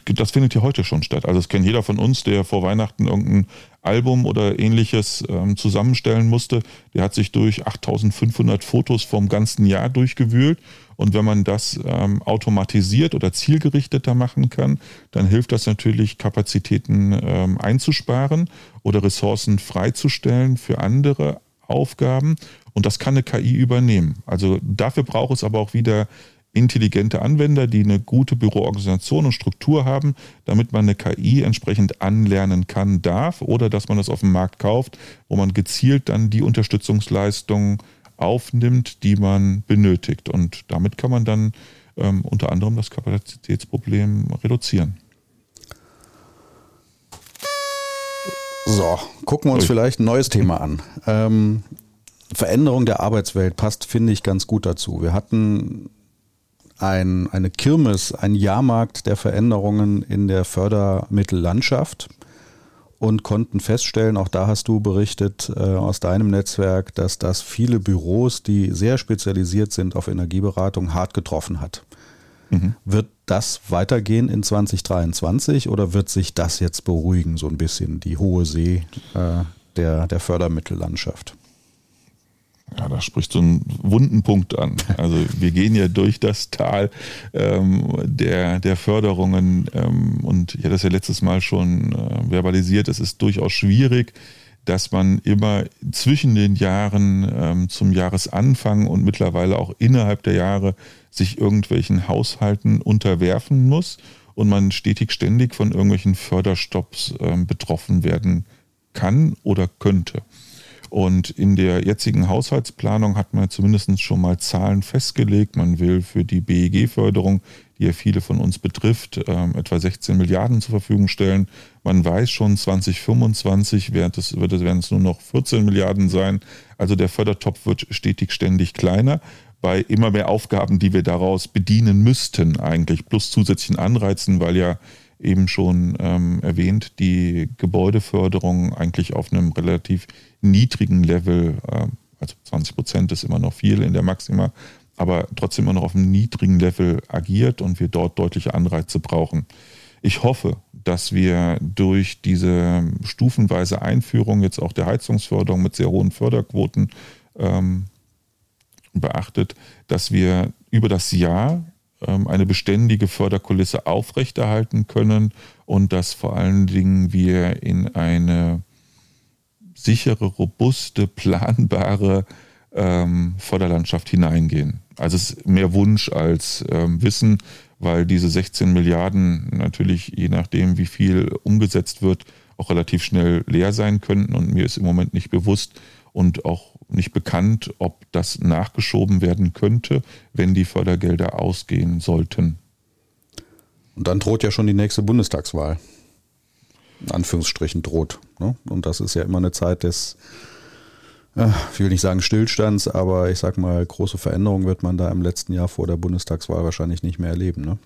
Das findet ja heute schon statt. Also es kennt jeder von uns, der vor Weihnachten irgendein Album oder ähnliches ähm, zusammenstellen musste. Der hat sich durch 8500 Fotos vom ganzen Jahr durchgewühlt. Und wenn man das ähm, automatisiert oder zielgerichteter machen kann, dann hilft das natürlich, Kapazitäten ähm, einzusparen oder Ressourcen freizustellen für andere Aufgaben. Und das kann eine KI übernehmen. Also dafür braucht es aber auch wieder intelligente Anwender, die eine gute Büroorganisation und Struktur haben, damit man eine KI entsprechend anlernen kann, darf oder dass man das auf dem Markt kauft, wo man gezielt dann die Unterstützungsleistungen aufnimmt, die man benötigt. Und damit kann man dann ähm, unter anderem das Kapazitätsproblem reduzieren. So, gucken wir uns vielleicht ein neues Thema an. Ähm, Veränderung der Arbeitswelt passt, finde ich, ganz gut dazu. Wir hatten ein, eine Kirmes, ein Jahrmarkt der Veränderungen in der Fördermittellandschaft. und konnten feststellen, auch da hast du berichtet äh, aus deinem Netzwerk, dass das viele Büros, die sehr spezialisiert sind auf Energieberatung, hart getroffen hat. Mhm. Wird das weitergehen in 2023 oder wird sich das jetzt beruhigen, so ein bisschen, die hohe See äh, der, der Fördermittellandschaft? Ja, da spricht so einen wunden Punkt an. Also wir gehen ja durch das Tal ähm, der, der Förderungen ähm, und ich hatte das ja letztes Mal schon äh, verbalisiert, es ist durchaus schwierig, dass man immer zwischen den Jahren ähm, zum Jahresanfang und mittlerweile auch innerhalb der Jahre sich irgendwelchen Haushalten unterwerfen muss und man stetig ständig von irgendwelchen Förderstopps ähm, betroffen werden kann oder könnte. Und in der jetzigen Haushaltsplanung hat man zumindest schon mal Zahlen festgelegt. Man will für die BEG-Förderung, die ja viele von uns betrifft, ähm, etwa 16 Milliarden zur Verfügung stellen. Man weiß schon, 2025 wird es, wird es, werden es nur noch 14 Milliarden sein. Also der Fördertopf wird stetig ständig kleiner bei immer mehr Aufgaben, die wir daraus bedienen müssten eigentlich, plus zusätzlichen Anreizen, weil ja eben schon ähm, erwähnt, die Gebäudeförderung eigentlich auf einem relativ niedrigen Level, äh, also 20 Prozent ist immer noch viel in der Maxima, aber trotzdem immer noch auf einem niedrigen Level agiert und wir dort deutliche Anreize brauchen. Ich hoffe, dass wir durch diese stufenweise Einführung jetzt auch der Heizungsförderung mit sehr hohen Förderquoten ähm, beachtet, dass wir über das Jahr eine beständige Förderkulisse aufrechterhalten können und dass vor allen Dingen wir in eine sichere, robuste, planbare ähm, Förderlandschaft hineingehen. Also es ist mehr Wunsch als ähm, Wissen, weil diese 16 Milliarden natürlich, je nachdem, wie viel umgesetzt wird, auch relativ schnell leer sein könnten. Und mir ist im Moment nicht bewusst und auch nicht bekannt, ob das nachgeschoben werden könnte, wenn die Fördergelder ausgehen sollten. Und dann droht ja schon die nächste Bundestagswahl. In Anführungsstrichen droht. Ne? Und das ist ja immer eine Zeit des, äh, ich will nicht sagen Stillstands, aber ich sag mal, große Veränderungen wird man da im letzten Jahr vor der Bundestagswahl wahrscheinlich nicht mehr erleben. Ne?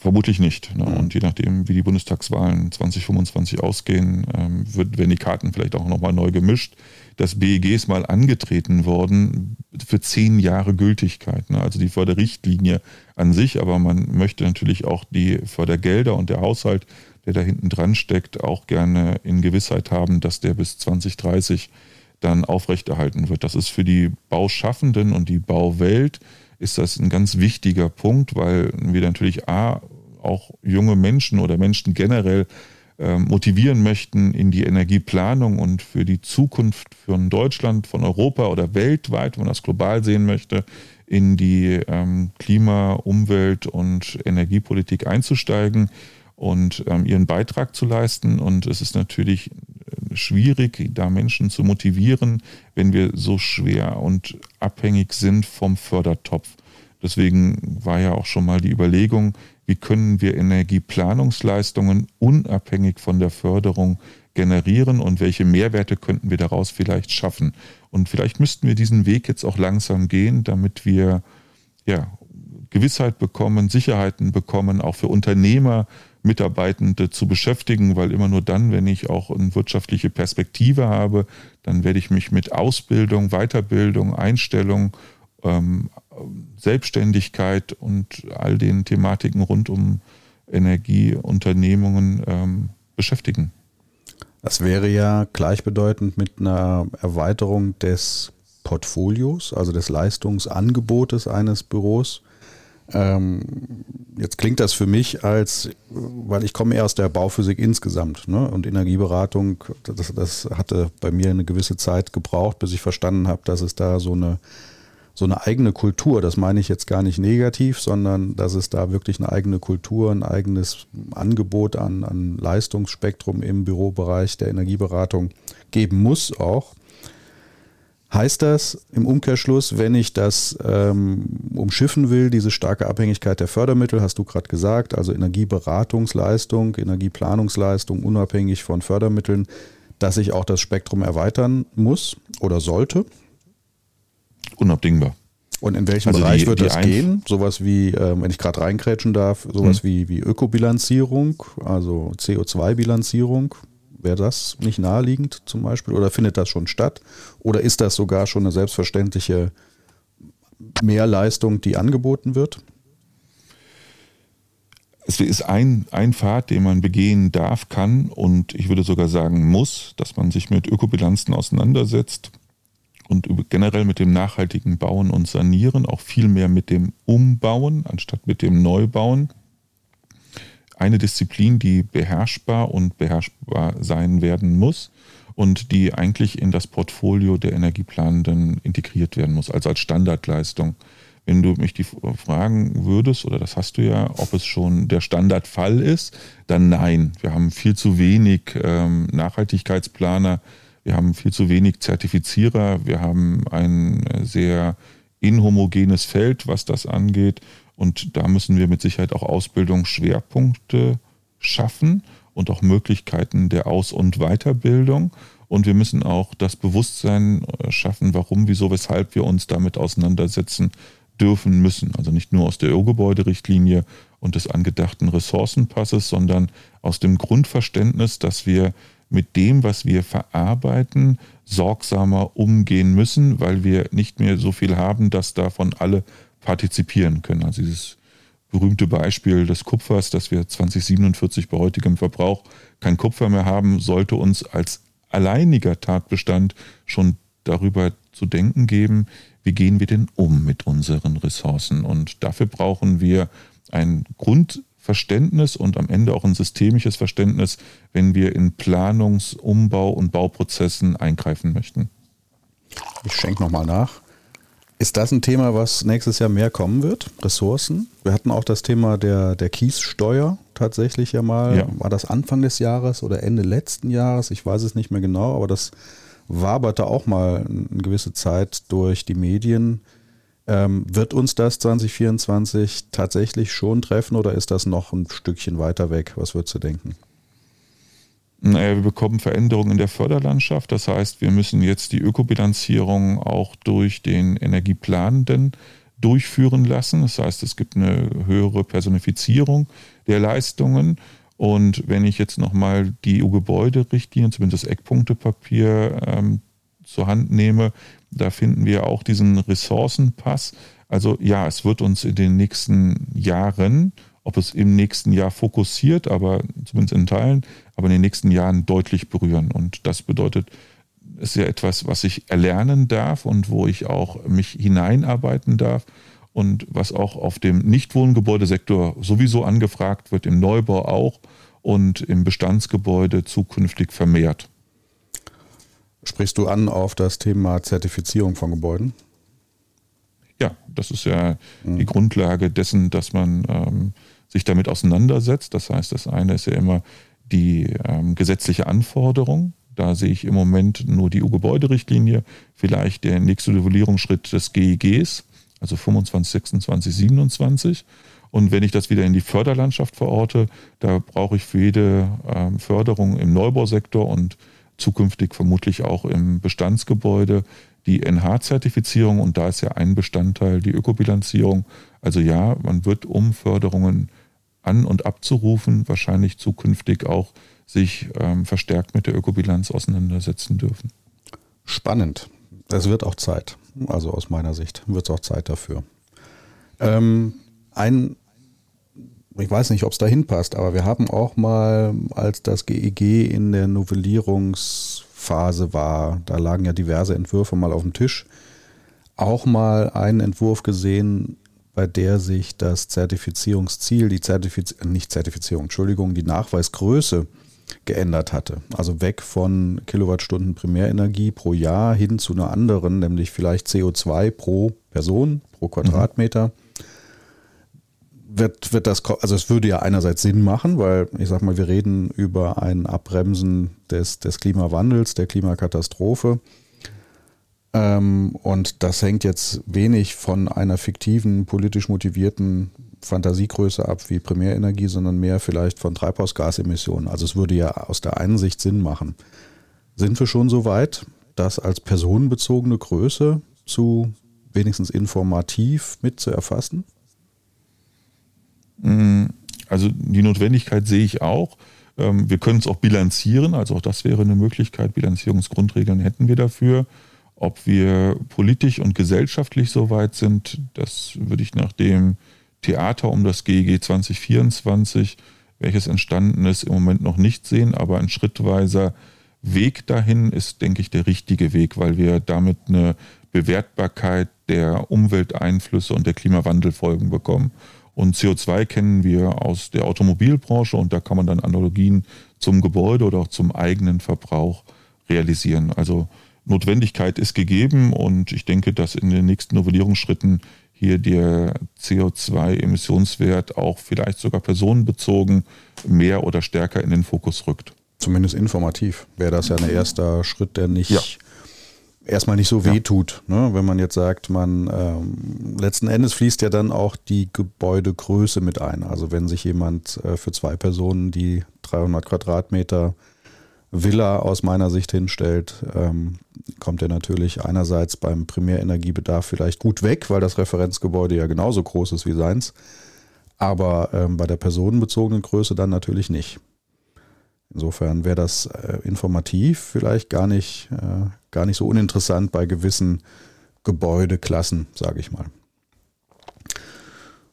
Vermutlich nicht. Ne? Mhm. Und je nachdem, wie die Bundestagswahlen 2025 ausgehen, ähm, wird, werden die Karten vielleicht auch nochmal neu gemischt. Das BEG ist mal angetreten worden für zehn Jahre Gültigkeit. Ne? Also die Förderrichtlinie an sich, aber man möchte natürlich auch die Fördergelder und der Haushalt, der da hinten dran steckt, auch gerne in Gewissheit haben, dass der bis 2030 dann aufrechterhalten wird. Das ist für die Bauschaffenden und die Bauwelt ist das ein ganz wichtiger Punkt, weil wir natürlich A, auch junge Menschen oder Menschen generell äh, motivieren möchten in die Energieplanung und für die Zukunft von Deutschland, von Europa oder weltweit, wenn man das global sehen möchte, in die ähm, Klima-, Umwelt- und Energiepolitik einzusteigen und ähm, ihren Beitrag zu leisten. Und es ist natürlich schwierig, da Menschen zu motivieren, wenn wir so schwer und abhängig sind vom Fördertopf. Deswegen war ja auch schon mal die Überlegung, wie können wir Energieplanungsleistungen unabhängig von der Förderung generieren und welche Mehrwerte könnten wir daraus vielleicht schaffen. Und vielleicht müssten wir diesen Weg jetzt auch langsam gehen, damit wir ja, Gewissheit bekommen, Sicherheiten bekommen, auch für Unternehmer, Mitarbeitende zu beschäftigen, weil immer nur dann, wenn ich auch eine wirtschaftliche Perspektive habe, dann werde ich mich mit Ausbildung, Weiterbildung, Einstellung, ähm, Selbstständigkeit und all den Thematiken rund um Energieunternehmungen ähm, beschäftigen. Das wäre ja gleichbedeutend mit einer Erweiterung des Portfolios, also des Leistungsangebotes eines Büros. Ähm, jetzt klingt das für mich als, weil ich komme eher aus der Bauphysik insgesamt ne? und Energieberatung, das, das hatte bei mir eine gewisse Zeit gebraucht, bis ich verstanden habe, dass es da so eine so eine eigene Kultur, das meine ich jetzt gar nicht negativ, sondern dass es da wirklich eine eigene Kultur, ein eigenes Angebot an, an Leistungsspektrum im Bürobereich der Energieberatung geben muss auch. Heißt das im Umkehrschluss, wenn ich das ähm, umschiffen will, diese starke Abhängigkeit der Fördermittel, hast du gerade gesagt, also Energieberatungsleistung, Energieplanungsleistung unabhängig von Fördermitteln, dass ich auch das Spektrum erweitern muss oder sollte? Unabdingbar. Und in welchem also Bereich die, wird die das gehen? Sowas wie, ähm, wenn ich gerade reinkrätschen darf, sowas hm. wie, wie Ökobilanzierung, also CO2-Bilanzierung. Wäre das nicht naheliegend zum Beispiel? Oder findet das schon statt? Oder ist das sogar schon eine selbstverständliche Mehrleistung, die angeboten wird? Es ist ein, ein Pfad, den man begehen darf, kann und ich würde sogar sagen muss, dass man sich mit Ökobilanzen auseinandersetzt und generell mit dem nachhaltigen Bauen und Sanieren, auch viel mehr mit dem Umbauen anstatt mit dem Neubauen. Eine Disziplin, die beherrschbar und beherrschbar sein werden muss und die eigentlich in das Portfolio der Energieplanenden integriert werden muss, also als Standardleistung. Wenn du mich die fragen würdest, oder das hast du ja, ob es schon der Standardfall ist, dann nein. Wir haben viel zu wenig ähm, Nachhaltigkeitsplaner, wir haben viel zu wenig Zertifizierer, wir haben ein sehr inhomogenes Feld, was das angeht. Und da müssen wir mit Sicherheit auch Ausbildungsschwerpunkte schaffen und auch Möglichkeiten der Aus- und Weiterbildung. Und wir müssen auch das Bewusstsein äh, schaffen, warum, wieso, weshalb wir uns damit auseinandersetzen dürfen müssen. Also nicht nur aus der Ölgebäuderichtlinie und des angedachten Ressourcenpasses, sondern aus dem Grundverständnis, dass wir mit dem, was wir verarbeiten, sorgsamer umgehen müssen, weil wir nicht mehr so viel haben, dass davon alle partizipieren können. Also dieses berühmte Beispiel des Kupfers, dass wir 2047 bei heutigem Verbrauch kein Kupfer mehr haben, sollte uns als alleiniger Tatbestand schon darüber zu denken geben, wie gehen wir denn um mit unseren Ressourcen. Und dafür brauchen wir ein Grund, Verständnis und am Ende auch ein systemisches Verständnis, wenn wir in Planungs-, Umbau- und Bauprozessen eingreifen möchten. Ich schenke nochmal nach. Ist das ein Thema, was nächstes Jahr mehr kommen wird? Ressourcen? Wir hatten auch das Thema der, der Kiessteuer tatsächlich ja mal. Ja. War das Anfang des Jahres oder Ende letzten Jahres? Ich weiß es nicht mehr genau, aber das waberte auch mal eine gewisse Zeit durch die Medien. Ähm, wird uns das 2024 tatsächlich schon treffen oder ist das noch ein Stückchen weiter weg? Was würdest du denken? Naja, wir bekommen Veränderungen in der Förderlandschaft. Das heißt, wir müssen jetzt die Ökobilanzierung auch durch den Energieplanenden durchführen lassen. Das heißt, es gibt eine höhere Personifizierung der Leistungen. Und wenn ich jetzt nochmal die EU-Gebäuderichtlinien, zumindest das Eckpunktepapier ähm, zur Hand nehme, da finden wir auch diesen Ressourcenpass. Also ja, es wird uns in den nächsten Jahren, ob es im nächsten Jahr fokussiert, aber zumindest in Teilen, aber in den nächsten Jahren deutlich berühren. Und das bedeutet, es ist ja etwas, was ich erlernen darf und wo ich auch mich hineinarbeiten darf und was auch auf dem Nichtwohngebäudesektor sowieso angefragt wird, im Neubau auch und im Bestandsgebäude zukünftig vermehrt. Sprichst du an auf das Thema Zertifizierung von Gebäuden? Ja, das ist ja mhm. die Grundlage dessen, dass man ähm, sich damit auseinandersetzt. Das heißt, das eine ist ja immer die ähm, gesetzliche Anforderung. Da sehe ich im Moment nur die EU-Gebäuderichtlinie, vielleicht der nächste Novellierungsschritt des GEGs, also 25, 26, 27. Und wenn ich das wieder in die Förderlandschaft verorte, da brauche ich für jede ähm, Förderung im Neubausektor und zukünftig vermutlich auch im Bestandsgebäude die NH-Zertifizierung und da ist ja ein Bestandteil die Ökobilanzierung. Also ja, man wird, um Förderungen an- und abzurufen, wahrscheinlich zukünftig auch sich ähm, verstärkt mit der Ökobilanz auseinandersetzen dürfen. Spannend. Es wird auch Zeit. Also aus meiner Sicht wird es auch Zeit dafür. Ähm, ein ich weiß nicht, ob es dahin passt, aber wir haben auch mal, als das GEG e in der Novellierungsphase war, da lagen ja diverse Entwürfe mal auf dem Tisch, auch mal einen Entwurf gesehen, bei der sich das Zertifizierungsziel, die Zertifiz nicht Zertifizierung, Entschuldigung, die Nachweisgröße geändert hatte. Also weg von Kilowattstunden Primärenergie pro Jahr hin zu einer anderen, nämlich vielleicht CO2 pro Person, pro Quadratmeter. Mhm wird, wird das, also es würde ja einerseits Sinn machen, weil ich sag mal, wir reden über ein Abbremsen des, des Klimawandels, der Klimakatastrophe. Ähm, und das hängt jetzt wenig von einer fiktiven, politisch motivierten Fantasiegröße ab wie Primärenergie, sondern mehr vielleicht von Treibhausgasemissionen. Also es würde ja aus der einen Sicht Sinn machen. Sind wir schon so weit, das als personenbezogene Größe zu wenigstens informativ mit zu erfassen? Mm, also die Notwendigkeit sehe ich auch. Ähm, wir können es auch bilanzieren, also auch das wäre eine Möglichkeit. Bilanzierungsgrundregeln hätten wir dafür. Ob wir politisch und gesellschaftlich so weit sind, das würde ich nach dem Theater um das GEG 2024, welches entstanden ist, im Moment noch nicht sehen, aber ein schrittweiser Weg dahin ist, denke ich, der richtige Weg, weil wir damit eine Bewertbarkeit der Umwelteinflüsse und der Klimawandelfolgen bekommen. Und CO2 kennen wir aus der Automobilbranche und da kann man dann Analogien zum Gebäude oder auch zum eigenen Verbrauch realisieren. Also Notwendigkeit ist gegeben und ich denke, dass in den nächsten Novellierungsschritten hier der CO2-Emissionswert auch vielleicht sogar personenbezogen mehr oder stärker in den Fokus rückt. Zumindest informativ wäre das ja ein erster Schritt, der nicht ja. erstmal nicht so weh tut. Ne? Wenn man jetzt sagt, man ähm, letzten Endes fließt ja dann auch die Gebäudegröße mit ein. Also wenn sich jemand äh, für zwei Personen die 300 Quadratmeter Villa aus meiner Sicht hinstellt, ähm, kommt er natürlich einerseits beim Primärenergiebedarf vielleicht gut weg, weil das Referenzgebäude ja genauso groß ist wie seins, aber ähm, bei der personenbezogenen Größe dann natürlich nicht. Insofern wäre das äh, informativ vielleicht gar nicht, äh, gar nicht so uninteressant bei gewissen Gebäudeklassen, sage ich mal.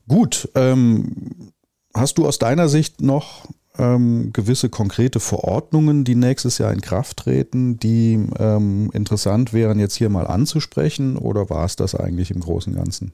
Gut, ähm, hast du aus deiner Sicht noch ähm, gewisse konkrete Verordnungen, die nächstes Jahr in Kraft treten, die ähm, interessant wären, jetzt hier mal anzusprechen? Oder war es das eigentlich im Großen und Ganzen?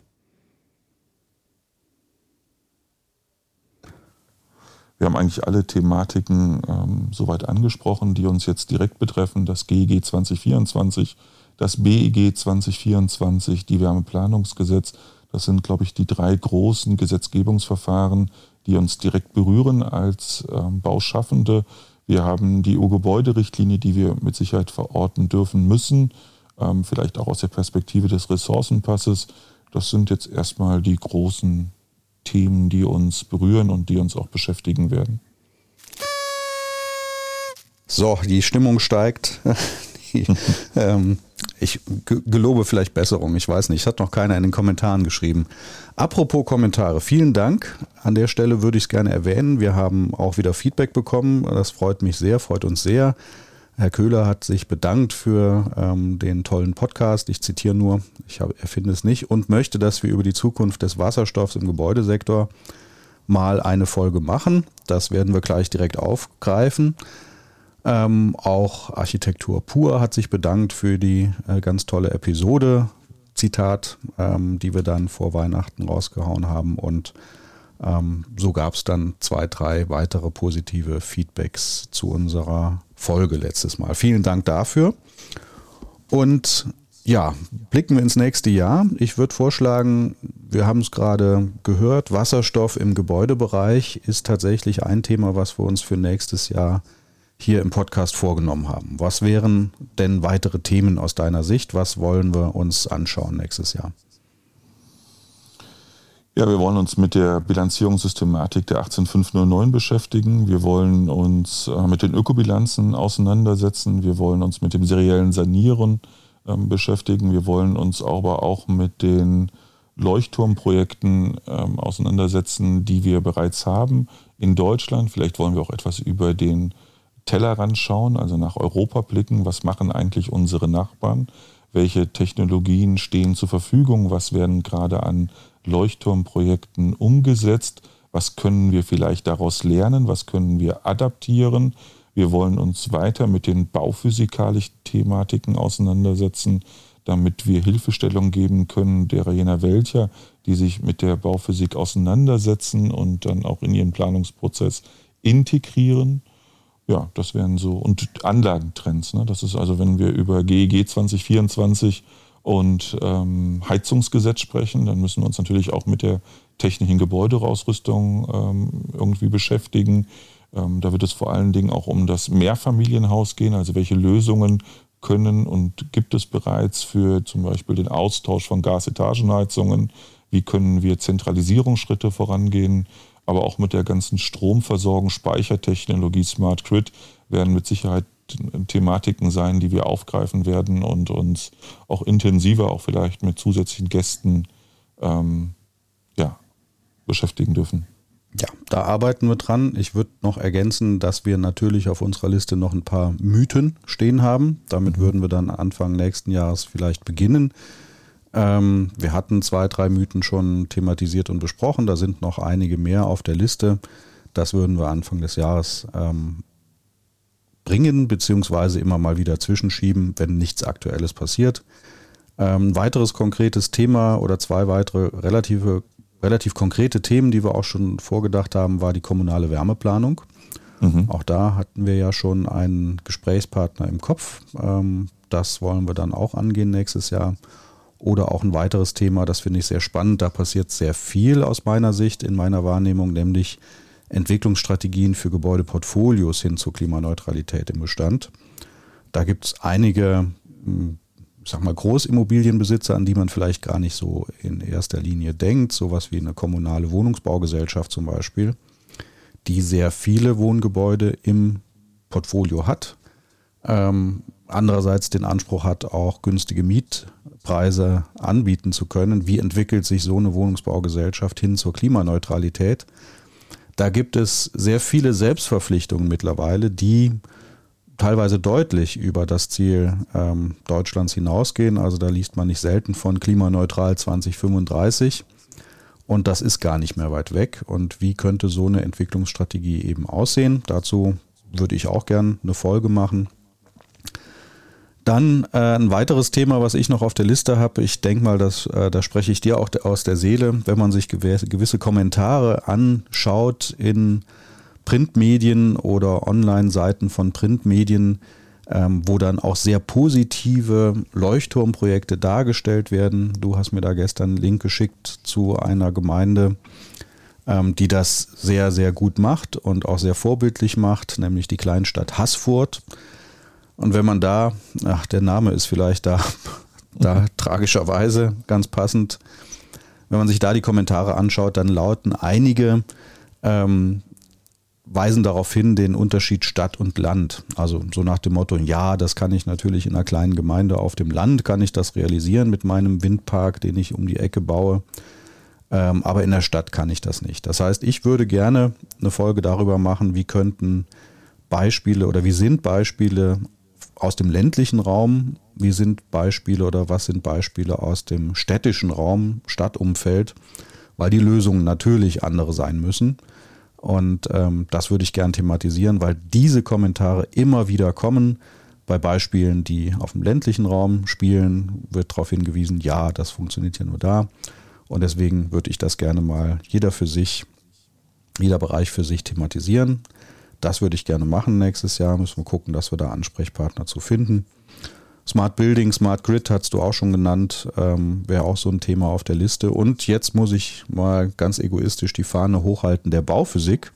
Wir haben eigentlich alle Thematiken ähm, soweit angesprochen, die uns jetzt direkt betreffen. Das GEG 2024, das BEG 2024, die Wärmeplanungsgesetz. Das sind, glaube ich, die drei großen Gesetzgebungsverfahren, die uns direkt berühren als ähm, Bauschaffende. Wir haben die EU-Gebäuderichtlinie, die wir mit Sicherheit verorten dürfen müssen, ähm, vielleicht auch aus der Perspektive des Ressourcenpasses. Das sind jetzt erstmal die großen Themen, die uns berühren und die uns auch beschäftigen werden. So, die Stimmung steigt. Die, ähm, ich gelobe vielleicht Besserung, ich weiß nicht, hat noch keiner in den Kommentaren geschrieben. Apropos Kommentare, vielen Dank. An der Stelle würde ich es gerne erwähnen. Wir haben auch wieder Feedback bekommen. Das freut mich sehr, freut uns sehr. Herr Köhler hat sich bedankt für ähm, den tollen Podcast. Ich zitiere nur, ich erfinde es nicht und möchte, dass wir über die Zukunft des Wasserstoffs im Gebäudesektor mal eine Folge machen. Das werden wir gleich direkt aufgreifen. Ähm, auch Architektur pur hat sich bedankt für die äh, ganz tolle Episode, Zitat, ähm, die wir dann vor Weihnachten rausgehauen haben. Und ähm, so gab es dann zwei, drei weitere positive Feedbacks zu unserer Folge letztes Mal. Vielen Dank dafür. Und ja, blicken wir ins nächste Jahr. Ich würde vorschlagen, wir haben es gerade gehört, Wasserstoff im Gebäudebereich ist tatsächlich ein Thema, was wir uns für nächstes Jahr hier im Podcast vorgenommen haben. Was wären denn weitere Themen aus deiner Sicht? Was wollen wir uns anschauen nächstes Jahr? Ja, wir wollen uns mit der Bilanzierungssystematik der 18509 beschäftigen. Wir wollen uns äh, mit den Ökobilanzen auseinandersetzen. Wir wollen uns mit dem seriellen Sanieren äh, beschäftigen. Wir wollen uns aber auch mit den Leuchtturmprojekten äh, auseinandersetzen, die wir bereits haben in Deutschland. Vielleicht wollen wir auch etwas über den Tellerrand schauen, also nach Europa blicken, was machen eigentlich unsere Nachbarn, welche Technologien stehen zur Verfügung, was werden gerade an Leuchtturmprojekten umgesetzt, was können wir vielleicht daraus lernen, was können wir adaptieren. Wir wollen uns weiter mit den bauphysikalischen Thematiken auseinandersetzen, damit wir Hilfestellung geben können derer jener welcher, die sich mit der Bauphysik auseinandersetzen und dann auch in ihren Planungsprozess integrieren ja, das wären so. Und Anlagentrends. Ne? Das ist also, wenn wir über GEG 2024 und ähm, Heizungsgesetz sprechen, dann müssen wir uns natürlich auch mit der technischen Gebäudeausrüstung ähm, irgendwie beschäftigen. Ähm, da wird es vor allen Dingen auch um das Mehrfamilienhaus gehen, also welche Lösungen können und gibt es bereits für zum Beispiel den Austausch von Gasetagenheizungen? Wie können wir Zentralisierungsschritte vorangehen? Aber auch mit der ganzen Stromversorgung, Speichertechnologie, Smart Grid werden mit Sicherheit Thematiken sein, die wir aufgreifen werden und uns auch intensiver, auch vielleicht mit zusätzlichen Gästen ähm, ja, beschäftigen dürfen. Ja, da arbeiten wir dran. Ich würde noch ergänzen, dass wir natürlich auf unserer Liste noch ein paar Mythen stehen haben. Damit mhm. würden wir dann Anfang nächsten Jahres vielleicht beginnen. Ähm, wir hatten zwei, drei Mythen schon thematisiert und besprochen. Da sind noch einige mehr auf der Liste. Das würden wir Anfang des Jahres ähm, bringen, beziehungsweise immer mal wieder zwischenschieben, wenn nichts Aktuelles passiert. Ähm, ein weiteres konkretes Thema oder zwei weitere relative, relativ konkrete Themen, die wir auch schon vorgedacht haben, war die kommunale Wärmeplanung. Mhm. Auch da hatten wir ja schon einen Gesprächspartner im Kopf. Ähm, das wollen wir dann auch angehen nächstes Jahr. Oder auch ein weiteres Thema, das finde ich sehr spannend. Da passiert sehr viel aus meiner Sicht, in meiner Wahrnehmung, nämlich Entwicklungsstrategien für Gebäudeportfolios hin zur Klimaneutralität im Bestand. Da gibt es einige, hm, sag mal, Großimmobilienbesitzer, an die man vielleicht gar nicht so in erster Linie denkt, sowas wie eine kommunale Wohnungsbaugesellschaft zum Beispiel, die sehr viele Wohngebäude im Portfolio hat. Ähm, andererseits den Anspruch hat, auch günstige Mietpreise anbieten zu können. Wie entwickelt sich so eine Wohnungsbaugesellschaft hin zur Klimaneutralität? Da gibt es sehr viele Selbstverpflichtungen mittlerweile, die teilweise deutlich über das Ziel ähm, Deutschlands hinausgehen. Also da liest man nicht selten von klimaneutral 2035. Und das ist gar nicht mehr weit weg. Und wie könnte so eine Entwicklungsstrategie eben aussehen? Dazu würde ich auch gern eine Folge machen. Dann äh, ein weiteres Thema, was ich noch auf der Liste habe. Ich denke mal, dass, äh, da spreche ich dir auch aus der Seele, wenn man sich gewisse, gewisse Kommentare anschaut in Printmedien oder Online-Seiten von Printmedien, ähm, wo dann auch sehr positive Leuchtturmprojekte dargestellt werden. Du hast mir da gestern einen Link geschickt zu einer Gemeinde, ähm, die das sehr, sehr gut macht und auch sehr vorbildlich macht, nämlich die Kleinstadt Haßfurt. Und wenn man da, ach, der Name ist vielleicht da, da tragischerweise ganz passend, wenn man sich da die Kommentare anschaut, dann lauten einige, ähm, weisen darauf hin, den Unterschied Stadt und Land. Also so nach dem Motto, ja, das kann ich natürlich in einer kleinen Gemeinde auf dem Land, kann ich das realisieren mit meinem Windpark, den ich um die Ecke baue. Ähm, aber in der Stadt kann ich das nicht. Das heißt, ich würde gerne eine Folge darüber machen, wie könnten Beispiele oder wie sind Beispiele aus dem ländlichen Raum, wie sind Beispiele oder was sind Beispiele aus dem städtischen Raum, Stadtumfeld, weil die Lösungen natürlich andere sein müssen. Und ähm, das würde ich gern thematisieren, weil diese Kommentare immer wieder kommen. Bei Beispielen, die auf dem ländlichen Raum spielen, wird darauf hingewiesen, ja, das funktioniert ja nur da. Und deswegen würde ich das gerne mal jeder für sich, jeder Bereich für sich thematisieren. Das würde ich gerne machen nächstes Jahr. Müssen wir gucken, dass wir da Ansprechpartner zu finden. Smart Building, Smart Grid hast du auch schon genannt, ähm, wäre auch so ein Thema auf der Liste. Und jetzt muss ich mal ganz egoistisch die Fahne hochhalten der Bauphysik.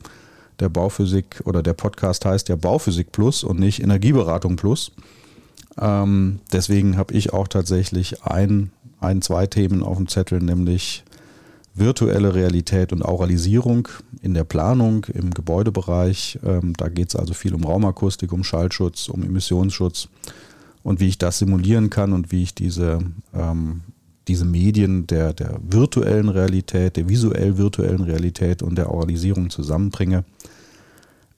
Der Bauphysik oder der Podcast heißt ja Bauphysik Plus und nicht Energieberatung Plus. Ähm, deswegen habe ich auch tatsächlich ein, ein, zwei Themen auf dem Zettel, nämlich virtuelle Realität und Auralisierung in der Planung, im Gebäudebereich. Ähm, da geht es also viel um Raumakustik, um Schallschutz, um Emissionsschutz und wie ich das simulieren kann und wie ich diese, ähm, diese Medien der, der virtuellen Realität, der visuell virtuellen Realität und der Auralisierung zusammenbringe.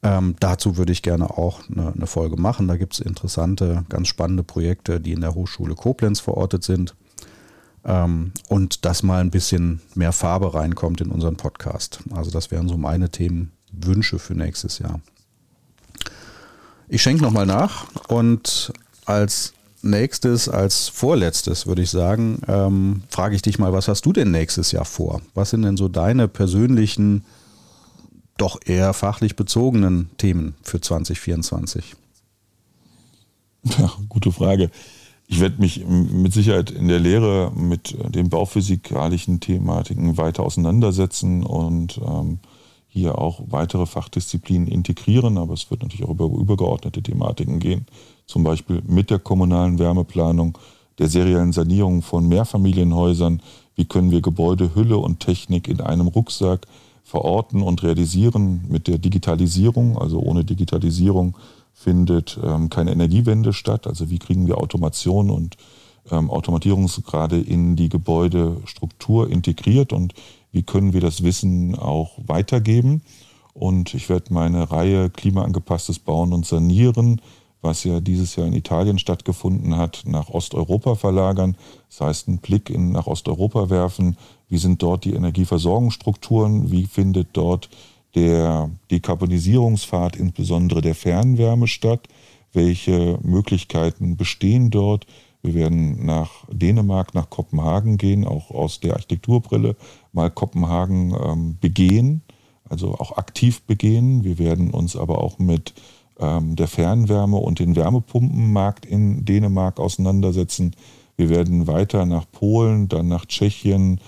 Ähm, dazu würde ich gerne auch eine, eine Folge machen. Da gibt es interessante, ganz spannende Projekte, die in der Hochschule Koblenz verortet sind ähm, und dass mal ein bisschen mehr Farbe reinkommt in unseren Podcast. Also das wären so meine Themenwünsche für nächstes Jahr. Ich schenke nochmal nach und als nächstes, als vorletztes würde ich sagen, ähm, frage ich dich mal, was hast du denn nächstes Jahr vor? Was sind denn so deine persönlichen, doch eher fachlich bezogenen Themen für 2024? Ja, gute Frage. Ich werde mich mit Sicherheit in der Lehre mit den bauphysikalischen Thematiken weiter auseinandersetzen und ähm, hier auch weitere Fachdisziplinen integrieren, aber es wird natürlich auch über übergeordnete Thematiken gehen, zum Beispiel mit der kommunalen Wärmeplanung, der seriellen Sanierung von Mehrfamilienhäusern, wie können wir Gebäude, Hülle und Technik in einem Rucksack verorten und realisieren mit der Digitalisierung, also ohne Digitalisierung findet ähm, keine Energiewende statt. Also wie kriegen wir Automation und ähm, Automatisierungsgrade in die Gebäudestruktur integriert und wie können wir das Wissen auch weitergeben. Und ich werde meine Reihe Klimaangepasstes Bauen und Sanieren, was ja dieses Jahr in Italien stattgefunden hat, nach Osteuropa verlagern. Das heißt, einen Blick in, nach Osteuropa werfen. Wie sind dort die Energieversorgungsstrukturen? Wie findet dort der Dekarbonisierungspfad, insbesondere der Fernwärme statt? Welche Möglichkeiten bestehen dort? Wir werden nach Dänemark, nach Kopenhagen gehen, auch aus der Architekturbrille mal Kopenhagen ähm, begehen, also auch aktiv begehen. Wir werden uns aber auch mit ähm, der Fernwärme und den Wärmepumpenmarkt in Dänemark auseinandersetzen. Wir werden weiter nach Polen, dann nach Tschechien,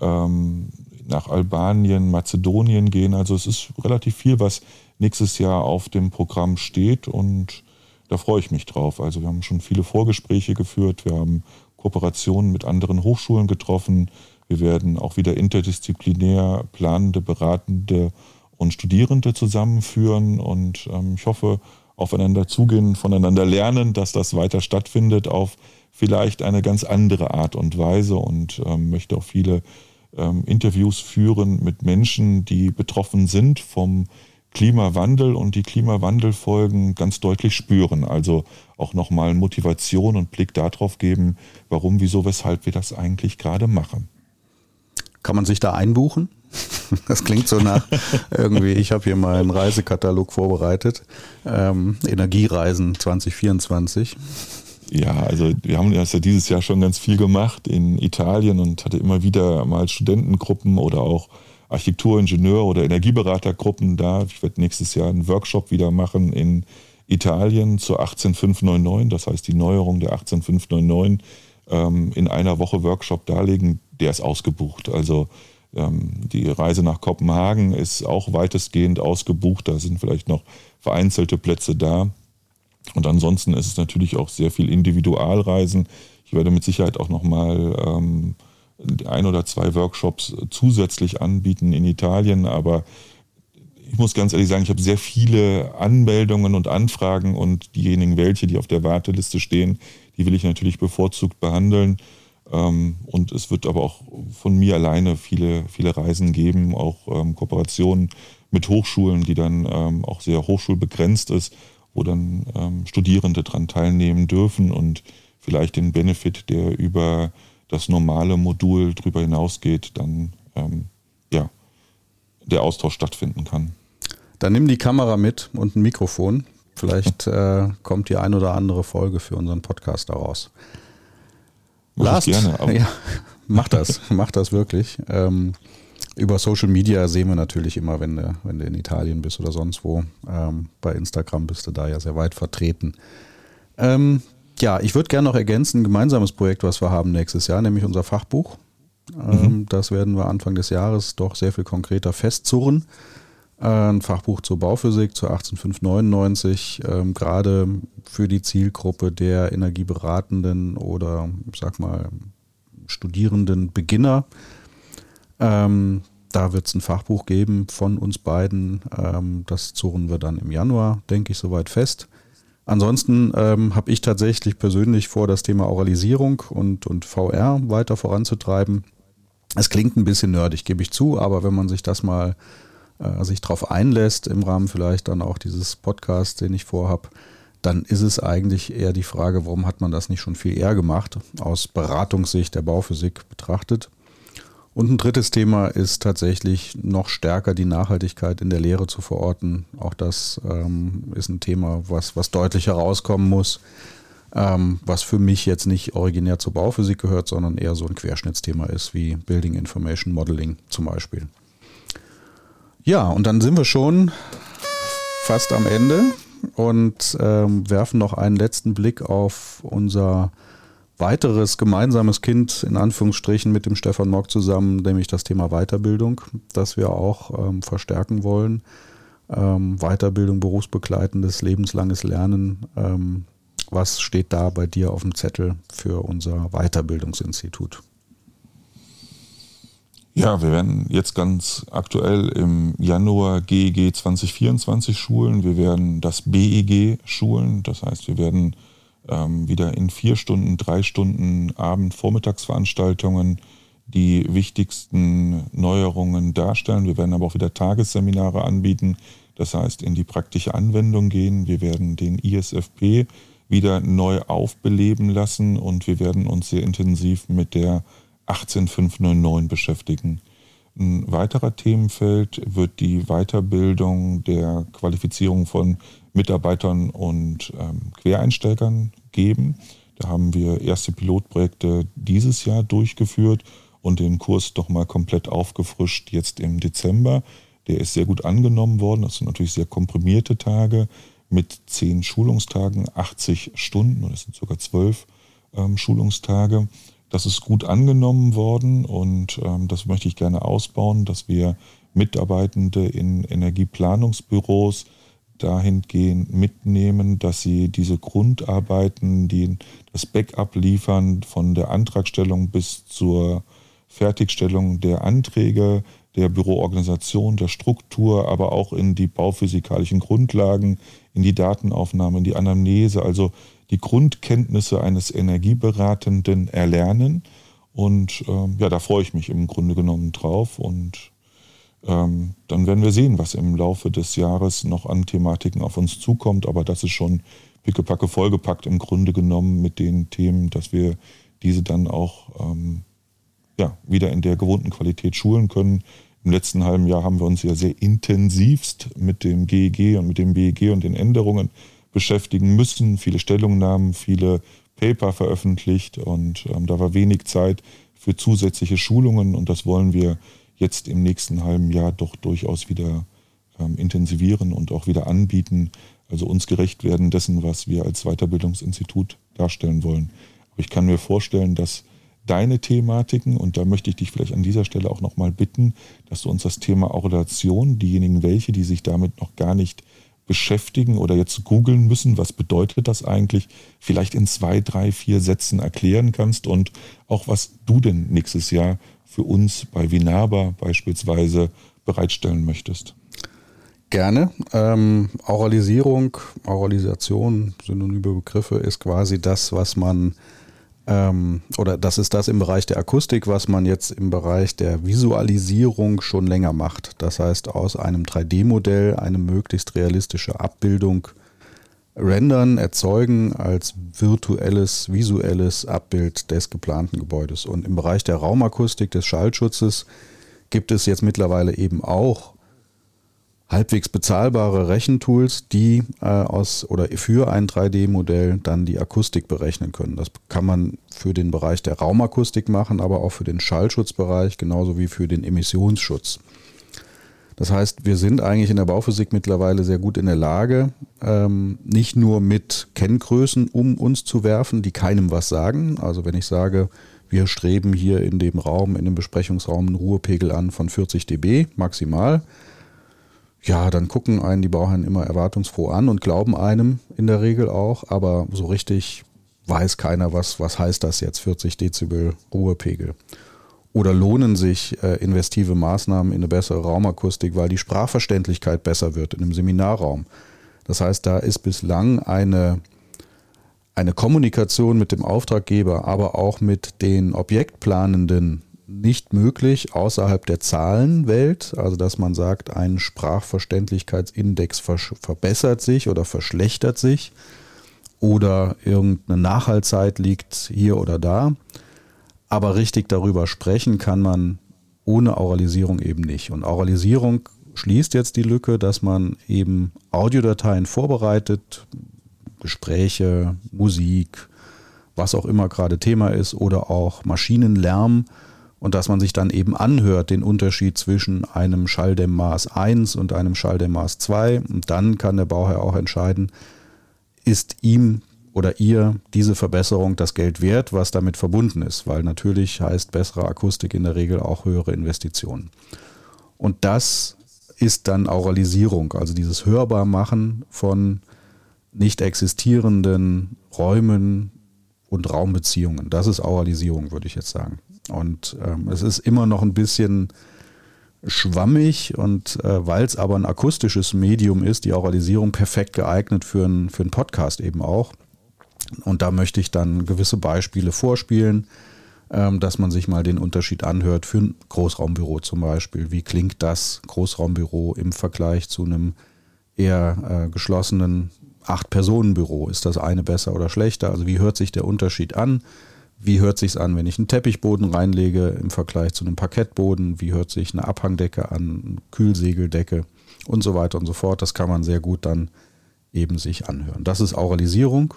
ähm, nach Albanien, Mazedonien gehen. Also es ist relativ viel, was nächstes Jahr auf dem Programm steht und da freue ich mich drauf. Also wir haben schon viele Vorgespräche geführt, wir haben Kooperationen mit anderen Hochschulen getroffen, wir werden auch wieder interdisziplinär planende, beratende und Studierende zusammenführen und ähm, ich hoffe, aufeinander zugehen, voneinander lernen, dass das weiter stattfindet auf vielleicht eine ganz andere Art und Weise und ähm, möchte auch viele ähm, Interviews führen mit Menschen, die betroffen sind vom Klimawandel und die Klimawandelfolgen ganz deutlich spüren. Also auch nochmal Motivation und Blick darauf geben, warum, wieso, weshalb wir das eigentlich gerade machen. Kann man sich da einbuchen? Das klingt so nach irgendwie, ich habe hier mal einen Reisekatalog vorbereitet. Ähm, Energiereisen 2024. Ja, also wir haben das ja dieses Jahr schon ganz viel gemacht in Italien und hatte immer wieder mal Studentengruppen oder auch Architektur, Ingenieur oder Energieberatergruppen da. Ich werde nächstes Jahr einen Workshop wieder machen in Italien zur 18599, das heißt die Neuerung der 18599 ähm, in einer Woche Workshop darlegen, der ist ausgebucht. Also ähm, die Reise nach Kopenhagen ist auch weitestgehend ausgebucht. Da sind vielleicht noch vereinzelte Plätze da. Und ansonsten ist es natürlich auch sehr viel Individualreisen. Ich werde mit Sicherheit auch nochmal ähm, ein oder zwei Workshops zusätzlich anbieten in Italien, aber ich muss ganz ehrlich sagen, ich habe sehr viele Anmeldungen und Anfragen und diejenigen, welche, die auf der Warteliste stehen, die will ich natürlich bevorzugt behandeln. Ähm, und es wird aber auch von mir alleine viele, viele Reisen geben, auch ähm, Kooperationen mit Hochschulen, die dann ähm, auch sehr hochschulbegrenzt ist, wo dann Studierende daran teilnehmen dürfen und vielleicht den Benefit, der über das normale Modul drüber hinausgeht, dann ja, der Austausch stattfinden kann. Dann nimm die Kamera mit und ein Mikrofon. Vielleicht äh, kommt die ein oder andere Folge für unseren Podcast daraus. Last, gerne, ja, mach das, mach das wirklich. Ähm, über Social Media sehen wir natürlich immer, wenn du, wenn du in Italien bist oder sonst wo. Ähm, bei Instagram bist du da ja sehr weit vertreten. Ähm, ja, ich würde gerne noch ergänzen, ein gemeinsames Projekt, was wir haben nächstes Jahr, nämlich unser Fachbuch. Ähm, mhm. Das werden wir Anfang des Jahres doch sehr viel konkreter festzurren ein Fachbuch zur Bauphysik zur 18599, ähm, gerade für die Zielgruppe der Energieberatenden oder, ich sag mal, Studierenden Beginner. Ähm, da wird es ein Fachbuch geben von uns beiden. Ähm, das zurren wir dann im Januar, denke ich, soweit fest. Ansonsten ähm, habe ich tatsächlich persönlich vor, das Thema Oralisierung und, und VR weiter voranzutreiben. Es klingt ein bisschen nerdig, gebe ich zu, aber wenn man sich das mal äh, sich darauf einlässt, im Rahmen vielleicht dann auch dieses Podcasts, den ich vorhab, dann ist es eigentlich eher die Frage, warum hat man das nicht schon viel eher gemacht, aus Beratungssicht der Bauphysik betrachtet. Und ein drittes Thema ist tatsächlich noch stärker die Nachhaltigkeit in der Lehre zu verorten. Auch das ähm, ist ein Thema, was, was deutlich herauskommen muss, ähm, was für mich jetzt nicht originär zur Bauphysik gehört, sondern eher so ein Querschnittsthema ist, wie Building Information Modeling zum Beispiel. Ja, und dann sind wir schon fast am Ende und ähm, werfen noch einen letzten Blick auf unser weiteres gemeinsames Kind, in Anführungsstrichen, mit dem Stefan Mock zusammen, nämlich das Thema Weiterbildung, das wir auch ähm, verstärken wollen. Ähm, Weiterbildung, berufsbegleitendes, lebenslanges Lernen. Ähm, was steht da bei dir auf dem Zettel für unser Weiterbildungsinstitut? Ja, wir werden jetzt ganz aktuell im Januar GEG 2024 schulen. Wir werden das BEG schulen. Das heißt, wir werden ähm, wieder in vier Stunden, drei Stunden Abend-, Vormittagsveranstaltungen die wichtigsten Neuerungen darstellen. Wir werden aber auch wieder Tagesseminare anbieten. Das heißt, in die praktische Anwendung gehen. Wir werden den ISFP wieder neu aufbeleben lassen und wir werden uns sehr intensiv mit der 18599 beschäftigen. Ein weiterer Themenfeld wird die Weiterbildung der Qualifizierung von Mitarbeitern und ähm, Quereinsteigern geben. Da haben wir erste Pilotprojekte dieses Jahr durchgeführt und den Kurs doch mal komplett aufgefrischt jetzt im Dezember. Der ist sehr gut angenommen worden. Das sind natürlich sehr komprimierte Tage mit zehn Schulungstagen, 80 Stunden, das sind sogar zwölf ähm, Schulungstage. Das ist gut angenommen worden und ähm, das möchte ich gerne ausbauen, dass wir Mitarbeitende in Energieplanungsbüros dahingehend mitnehmen, dass sie diese Grundarbeiten, die das Backup liefern, von der Antragstellung bis zur Fertigstellung der Anträge, der Büroorganisation, der Struktur, aber auch in die bauphysikalischen Grundlagen, in die Datenaufnahme, in die Anamnese, also die Grundkenntnisse eines Energieberatenden erlernen. Und ähm, ja, da freue ich mich im Grunde genommen drauf. Und ähm, dann werden wir sehen, was im Laufe des Jahres noch an Thematiken auf uns zukommt. Aber das ist schon pickepacke vollgepackt im Grunde genommen mit den Themen, dass wir diese dann auch ähm, ja, wieder in der gewohnten Qualität schulen können. Im letzten halben Jahr haben wir uns ja sehr intensivst mit dem GEG und mit dem BEG und den Änderungen beschäftigen müssen. Viele Stellungnahmen, viele Paper veröffentlicht und ähm, da war wenig Zeit für zusätzliche Schulungen und das wollen wir jetzt im nächsten halben Jahr doch durchaus wieder ähm, intensivieren und auch wieder anbieten. Also uns gerecht werden dessen, was wir als Weiterbildungsinstitut darstellen wollen. Aber ich kann mir vorstellen, dass deine Thematiken, und da möchte ich dich vielleicht an dieser Stelle auch nochmal bitten, dass du uns das Thema Orelation, diejenigen welche, die sich damit noch gar nicht beschäftigen oder jetzt googeln müssen, was bedeutet das eigentlich, vielleicht in zwei, drei, vier Sätzen erklären kannst und auch was du denn nächstes Jahr für uns bei Vinaba beispielsweise bereitstellen möchtest. Gerne. Ähm, Oralisierung, Oralisation, synonyme Begriffe, ist quasi das, was man ähm, oder das ist das im Bereich der Akustik, was man jetzt im Bereich der Visualisierung schon länger macht. Das heißt, aus einem 3D-Modell eine möglichst realistische Abbildung rendern, erzeugen als virtuelles, visuelles Abbild des geplanten Gebäudes. Und im Bereich der Raumakustik, des Schallschutzes, gibt es jetzt mittlerweile eben auch halbwegs bezahlbare Rechentools, die äh, aus oder für ein 3D-Modell dann die Akustik berechnen können. Das kann man für den Bereich der Raumakustik machen, aber auch für den Schallschutzbereich, genauso wie für den Emissionsschutz. Das heißt, wir sind eigentlich in der Bauphysik mittlerweile sehr gut in der Lage, ähm, nicht nur mit Kenngrößen um uns zu werfen, die keinem was sagen. Also wenn ich sage, wir streben hier in dem Raum, in dem Besprechungsraum einen Ruhepegel an von 40 dB maximal, ja, dann gucken einen die Bauherren immer erwartungsfroh an und glauben einem in der Regel auch, aber so richtig weiß keiner, was, was heißt das jetzt, 40 Dezibel Ruhepegel. Oder lohnen sich äh, investive Maßnahmen in eine bessere Raumakustik, weil die Sprachverständlichkeit besser wird in einem Seminarraum. Das heißt, da ist bislang eine, eine Kommunikation mit dem Auftraggeber, aber auch mit den Objektplanenden nicht möglich außerhalb der Zahlenwelt, also dass man sagt, ein Sprachverständlichkeitsindex verbessert sich oder verschlechtert sich oder irgendeine Nachhaltzeit liegt hier oder da. Aber richtig darüber sprechen kann man ohne Auralisierung eben nicht. Und Auralisierung schließt jetzt die Lücke, dass man eben Audiodateien vorbereitet, Gespräche, Musik, was auch immer gerade Thema ist oder auch Maschinenlärm und dass man sich dann eben anhört, den Unterschied zwischen einem Schalldämmmaß 1 und einem Schalldämmmaß 2. Und dann kann der Bauherr auch entscheiden, ist ihm oder ihr diese Verbesserung das Geld wert, was damit verbunden ist, weil natürlich heißt bessere Akustik in der Regel auch höhere Investitionen. Und das ist dann Auralisierung, also dieses Hörbarmachen von nicht existierenden Räumen und Raumbeziehungen. Das ist Auralisierung, würde ich jetzt sagen. Und ähm, es ist immer noch ein bisschen schwammig und äh, weil es aber ein akustisches Medium ist, die Oralisierung perfekt geeignet für einen für Podcast eben auch. Und da möchte ich dann gewisse Beispiele vorspielen, ähm, dass man sich mal den Unterschied anhört für ein Großraumbüro zum Beispiel. Wie klingt das Großraumbüro im Vergleich zu einem eher äh, geschlossenen Acht-Personen-Büro? Ist das eine besser oder schlechter? Also wie hört sich der Unterschied an? Wie hört sich an, wenn ich einen Teppichboden reinlege im Vergleich zu einem Parkettboden? Wie hört sich eine Abhangdecke an, Kühlsegeldecke und so weiter und so fort? Das kann man sehr gut dann eben sich anhören. Das ist Auralisierung.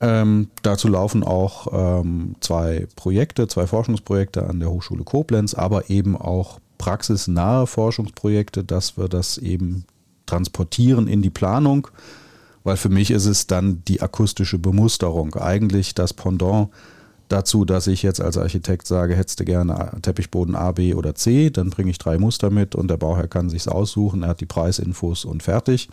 Ähm, dazu laufen auch ähm, zwei Projekte, zwei Forschungsprojekte an der Hochschule Koblenz, aber eben auch praxisnahe Forschungsprojekte, dass wir das eben transportieren in die Planung, weil für mich ist es dann die akustische Bemusterung, eigentlich das Pendant dazu, dass ich jetzt als Architekt sage, hättest du gerne Teppichboden A, B oder C, dann bringe ich drei Muster mit und der Bauherr kann sich's aussuchen, er hat die Preisinfos und fertig.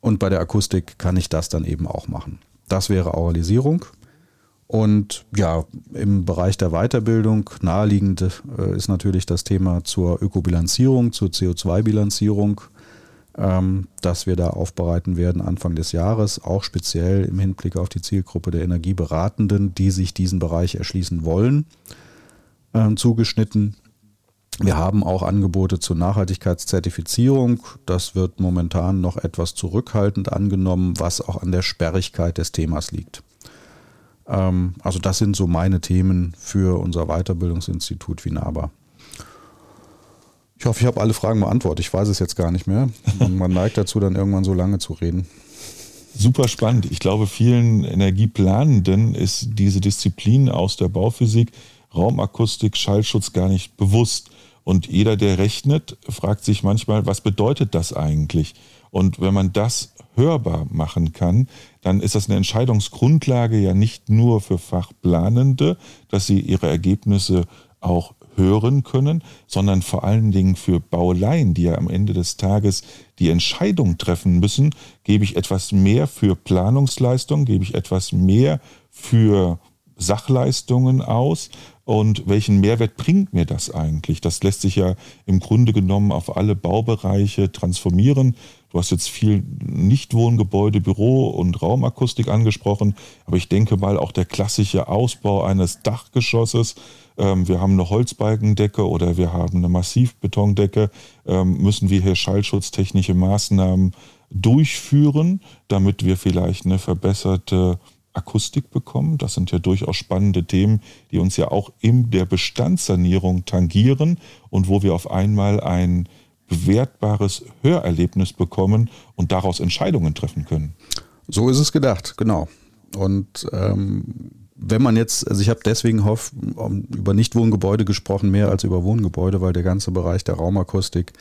Und bei der Akustik kann ich das dann eben auch machen. Das wäre Auralisierung. Und ja, im Bereich der Weiterbildung naheliegend äh, ist natürlich das Thema zur Ökobilanzierung, zur CO2-Bilanzierung ähm, das wir da aufbereiten werden Anfang des Jahres, auch speziell im Hinblick auf die Zielgruppe der Energieberatenden, die sich diesen Bereich erschließen wollen, äh, zugeschnitten. Wir haben auch Angebote zur Nachhaltigkeitszertifizierung. Das wird momentan noch etwas zurückhaltend angenommen, was auch an der Sperrigkeit des Themas liegt. Ähm, also das sind so meine Themen für unser Weiterbildungsinstitut Vinaba. Ich hoffe, ich habe alle Fragen beantwortet. Ich weiß es jetzt gar nicht mehr. Man neigt dazu, dann irgendwann so lange zu reden. Super spannend. Ich glaube, vielen Energieplanenden ist diese Disziplin aus der Bauphysik, Raumakustik, Schallschutz gar nicht bewusst. Und jeder, der rechnet, fragt sich manchmal, was bedeutet das eigentlich? Und wenn man das hörbar machen kann, dann ist das eine Entscheidungsgrundlage ja nicht nur für Fachplanende, dass sie ihre Ergebnisse auch hören können, sondern vor allen Dingen für Bauleien, die ja am Ende des Tages die Entscheidung treffen müssen, gebe ich etwas mehr für Planungsleistung, gebe ich etwas mehr für Sachleistungen aus und welchen Mehrwert bringt mir das eigentlich? Das lässt sich ja im Grunde genommen auf alle Baubereiche transformieren. Du hast jetzt viel Nichtwohngebäude, Büro und Raumakustik angesprochen, aber ich denke mal auch der klassische Ausbau eines Dachgeschosses ähm, wir haben eine Holzbalkendecke oder wir haben eine Massivbetondecke, ähm, müssen wir hier schallschutztechnische Maßnahmen durchführen, damit wir vielleicht eine verbesserte Akustik bekommen. Das sind ja durchaus spannende Themen, die uns ja auch in der Bestandssanierung tangieren und wo wir auf einmal ein bewertbares Hörerlebnis bekommen und daraus Entscheidungen treffen können. So ist es gedacht, genau. Und ähm, wenn man jetzt, also ich habe deswegen hoff, über Nichtwohngebäude gesprochen, mehr als über Wohngebäude, weil der ganze Bereich der Raumakustik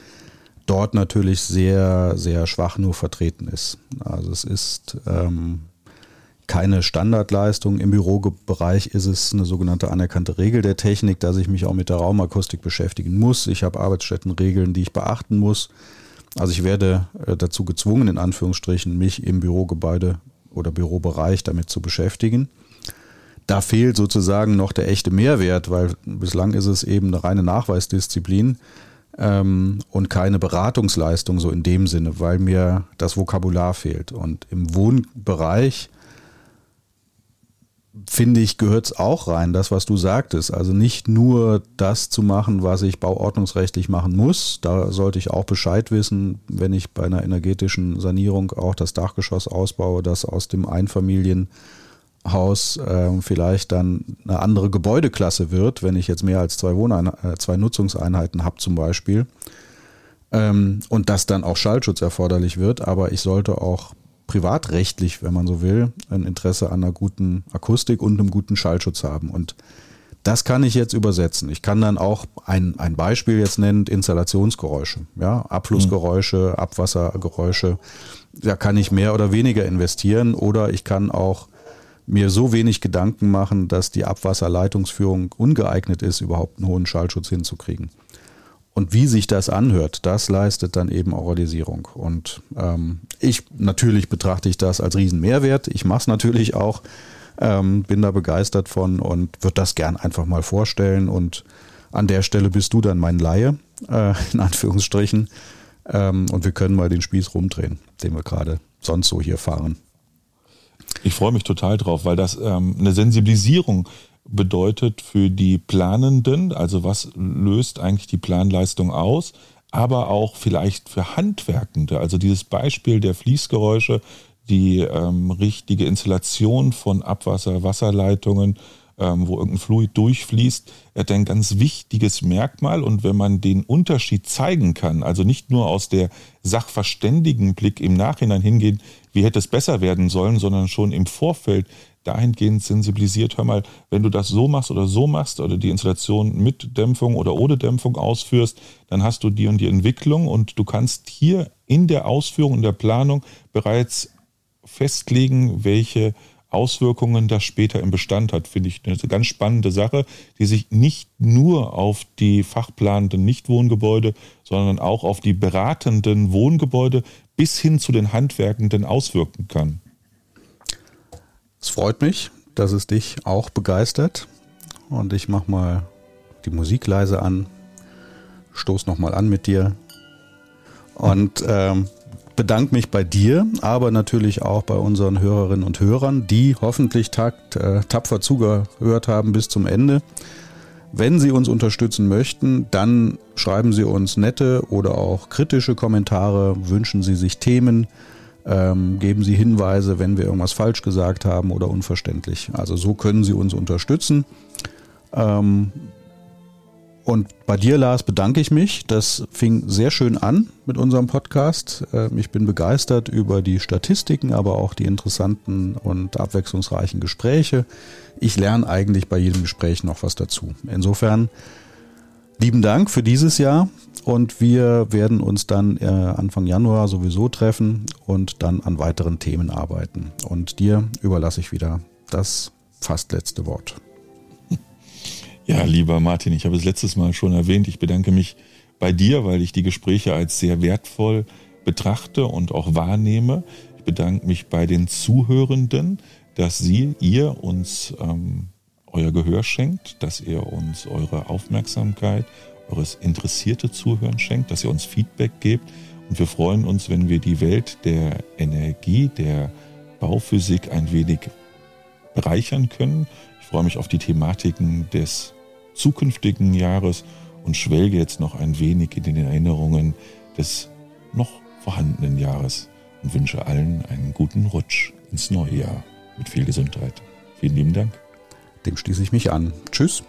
dort natürlich sehr, sehr schwach nur vertreten ist. Also es ist ähm, keine Standardleistung. Im Bürobereich ist es eine sogenannte anerkannte Regel der Technik, dass ich mich auch mit der Raumakustik beschäftigen muss. Ich habe Arbeitsstättenregeln, die ich beachten muss. Also ich werde äh, dazu gezwungen, in Anführungsstrichen, mich im Bürogebäude oder Bürobereich damit zu beschäftigen da fehlt sozusagen noch der echte Mehrwert, weil bislang ist es eben eine reine Nachweisdisziplin ähm, und keine Beratungsleistung so in dem Sinne, weil mir das Vokabular fehlt. Und im Wohnbereich finde ich, gehört es auch rein, das, was du sagtest. Also nicht nur das zu machen, was ich bauordnungsrechtlich machen muss. Da sollte ich auch Bescheid wissen, wenn ich bei einer energetischen Sanierung auch das Dachgeschoss ausbaue, das aus dem Einfamilien Haus äh, vielleicht dann eine andere Gebäudeklasse wird, wenn ich jetzt mehr als zwei, Wohnein äh, zwei Nutzungseinheiten habe zum Beispiel. Ähm, und dass dann auch Schallschutz erforderlich wird, aber ich sollte auch privatrechtlich, wenn man so will, ein Interesse an einer guten Akustik und einem guten Schallschutz haben. Und das kann ich jetzt übersetzen. Ich kann dann auch ein, ein Beispiel jetzt nennen, Installationsgeräusche, ja, Abflussgeräusche, Abwassergeräusche. Da kann ich mehr oder weniger investieren oder ich kann auch mir so wenig Gedanken machen, dass die Abwasserleitungsführung ungeeignet ist, überhaupt einen hohen Schallschutz hinzukriegen. Und wie sich das anhört, das leistet dann eben Oralisierung. Und ähm, ich natürlich betrachte ich das als Riesenmehrwert. Ich mache es natürlich auch. Ähm, bin da begeistert von und würde das gern einfach mal vorstellen. Und an der Stelle bist du dann mein Laie, äh, in Anführungsstrichen. Ähm, und wir können mal den Spieß rumdrehen, den wir gerade sonst so hier fahren. Ich freue mich total drauf, weil das ähm, eine Sensibilisierung bedeutet für die Planenden, also was löst eigentlich die Planleistung aus, aber auch vielleicht für Handwerkende. Also dieses Beispiel der Fließgeräusche, die ähm, richtige Installation von Abwasser, Wasserleitungen, ähm, wo irgendein Fluid durchfließt, hat ein ganz wichtiges Merkmal. Und wenn man den Unterschied zeigen kann, also nicht nur aus der Sachverständigenblick im Nachhinein hingehen, wie hätte es besser werden sollen, sondern schon im Vorfeld dahingehend sensibilisiert, hör mal, wenn du das so machst oder so machst oder die Installation mit Dämpfung oder ohne Dämpfung ausführst, dann hast du die und die Entwicklung und du kannst hier in der Ausführung, in der Planung bereits festlegen, welche Auswirkungen das später im Bestand hat, finde ich eine ganz spannende Sache, die sich nicht nur auf die fachplanenden Nichtwohngebäude, sondern auch auf die beratenden Wohngebäude bis hin zu den Handwerkenden auswirken kann. Es freut mich, dass es dich auch begeistert. Und ich mache mal die Musik leise an, stoß nochmal an mit dir und ähm, bedanke mich bei dir, aber natürlich auch bei unseren Hörerinnen und Hörern, die hoffentlich takt, äh, tapfer zugehört haben bis zum Ende. Wenn Sie uns unterstützen möchten, dann schreiben Sie uns nette oder auch kritische Kommentare, wünschen Sie sich Themen, ähm, geben Sie Hinweise, wenn wir irgendwas falsch gesagt haben oder unverständlich. Also so können Sie uns unterstützen. Ähm, und bei dir, Lars, bedanke ich mich. Das fing sehr schön an mit unserem Podcast. Ähm, ich bin begeistert über die Statistiken, aber auch die interessanten und abwechslungsreichen Gespräche. Ich lerne eigentlich bei jedem Gespräch noch was dazu. Insofern lieben Dank für dieses Jahr und wir werden uns dann äh, Anfang Januar sowieso treffen und dann an weiteren Themen arbeiten. Und dir überlasse ich wieder das fast letzte Wort. Ja, lieber Martin, ich habe es letztes Mal schon erwähnt. Ich bedanke mich bei dir, weil ich die Gespräche als sehr wertvoll betrachte und auch wahrnehme. Ich bedanke mich bei den Zuhörenden, dass Sie, ihr uns ähm, euer Gehör schenkt, dass ihr uns eure Aufmerksamkeit eures interessierte Zuhören schenkt, dass ihr uns Feedback gebt. Und wir freuen uns, wenn wir die Welt der Energie, der Bauphysik ein wenig bereichern können. Ich freue mich auf die Thematiken des zukünftigen Jahres und schwelge jetzt noch ein wenig in den Erinnerungen des noch vorhandenen Jahres und wünsche allen einen guten Rutsch ins neue Jahr mit viel Gesundheit. Vielen lieben Dank. Dem schließe ich mich an. Tschüss.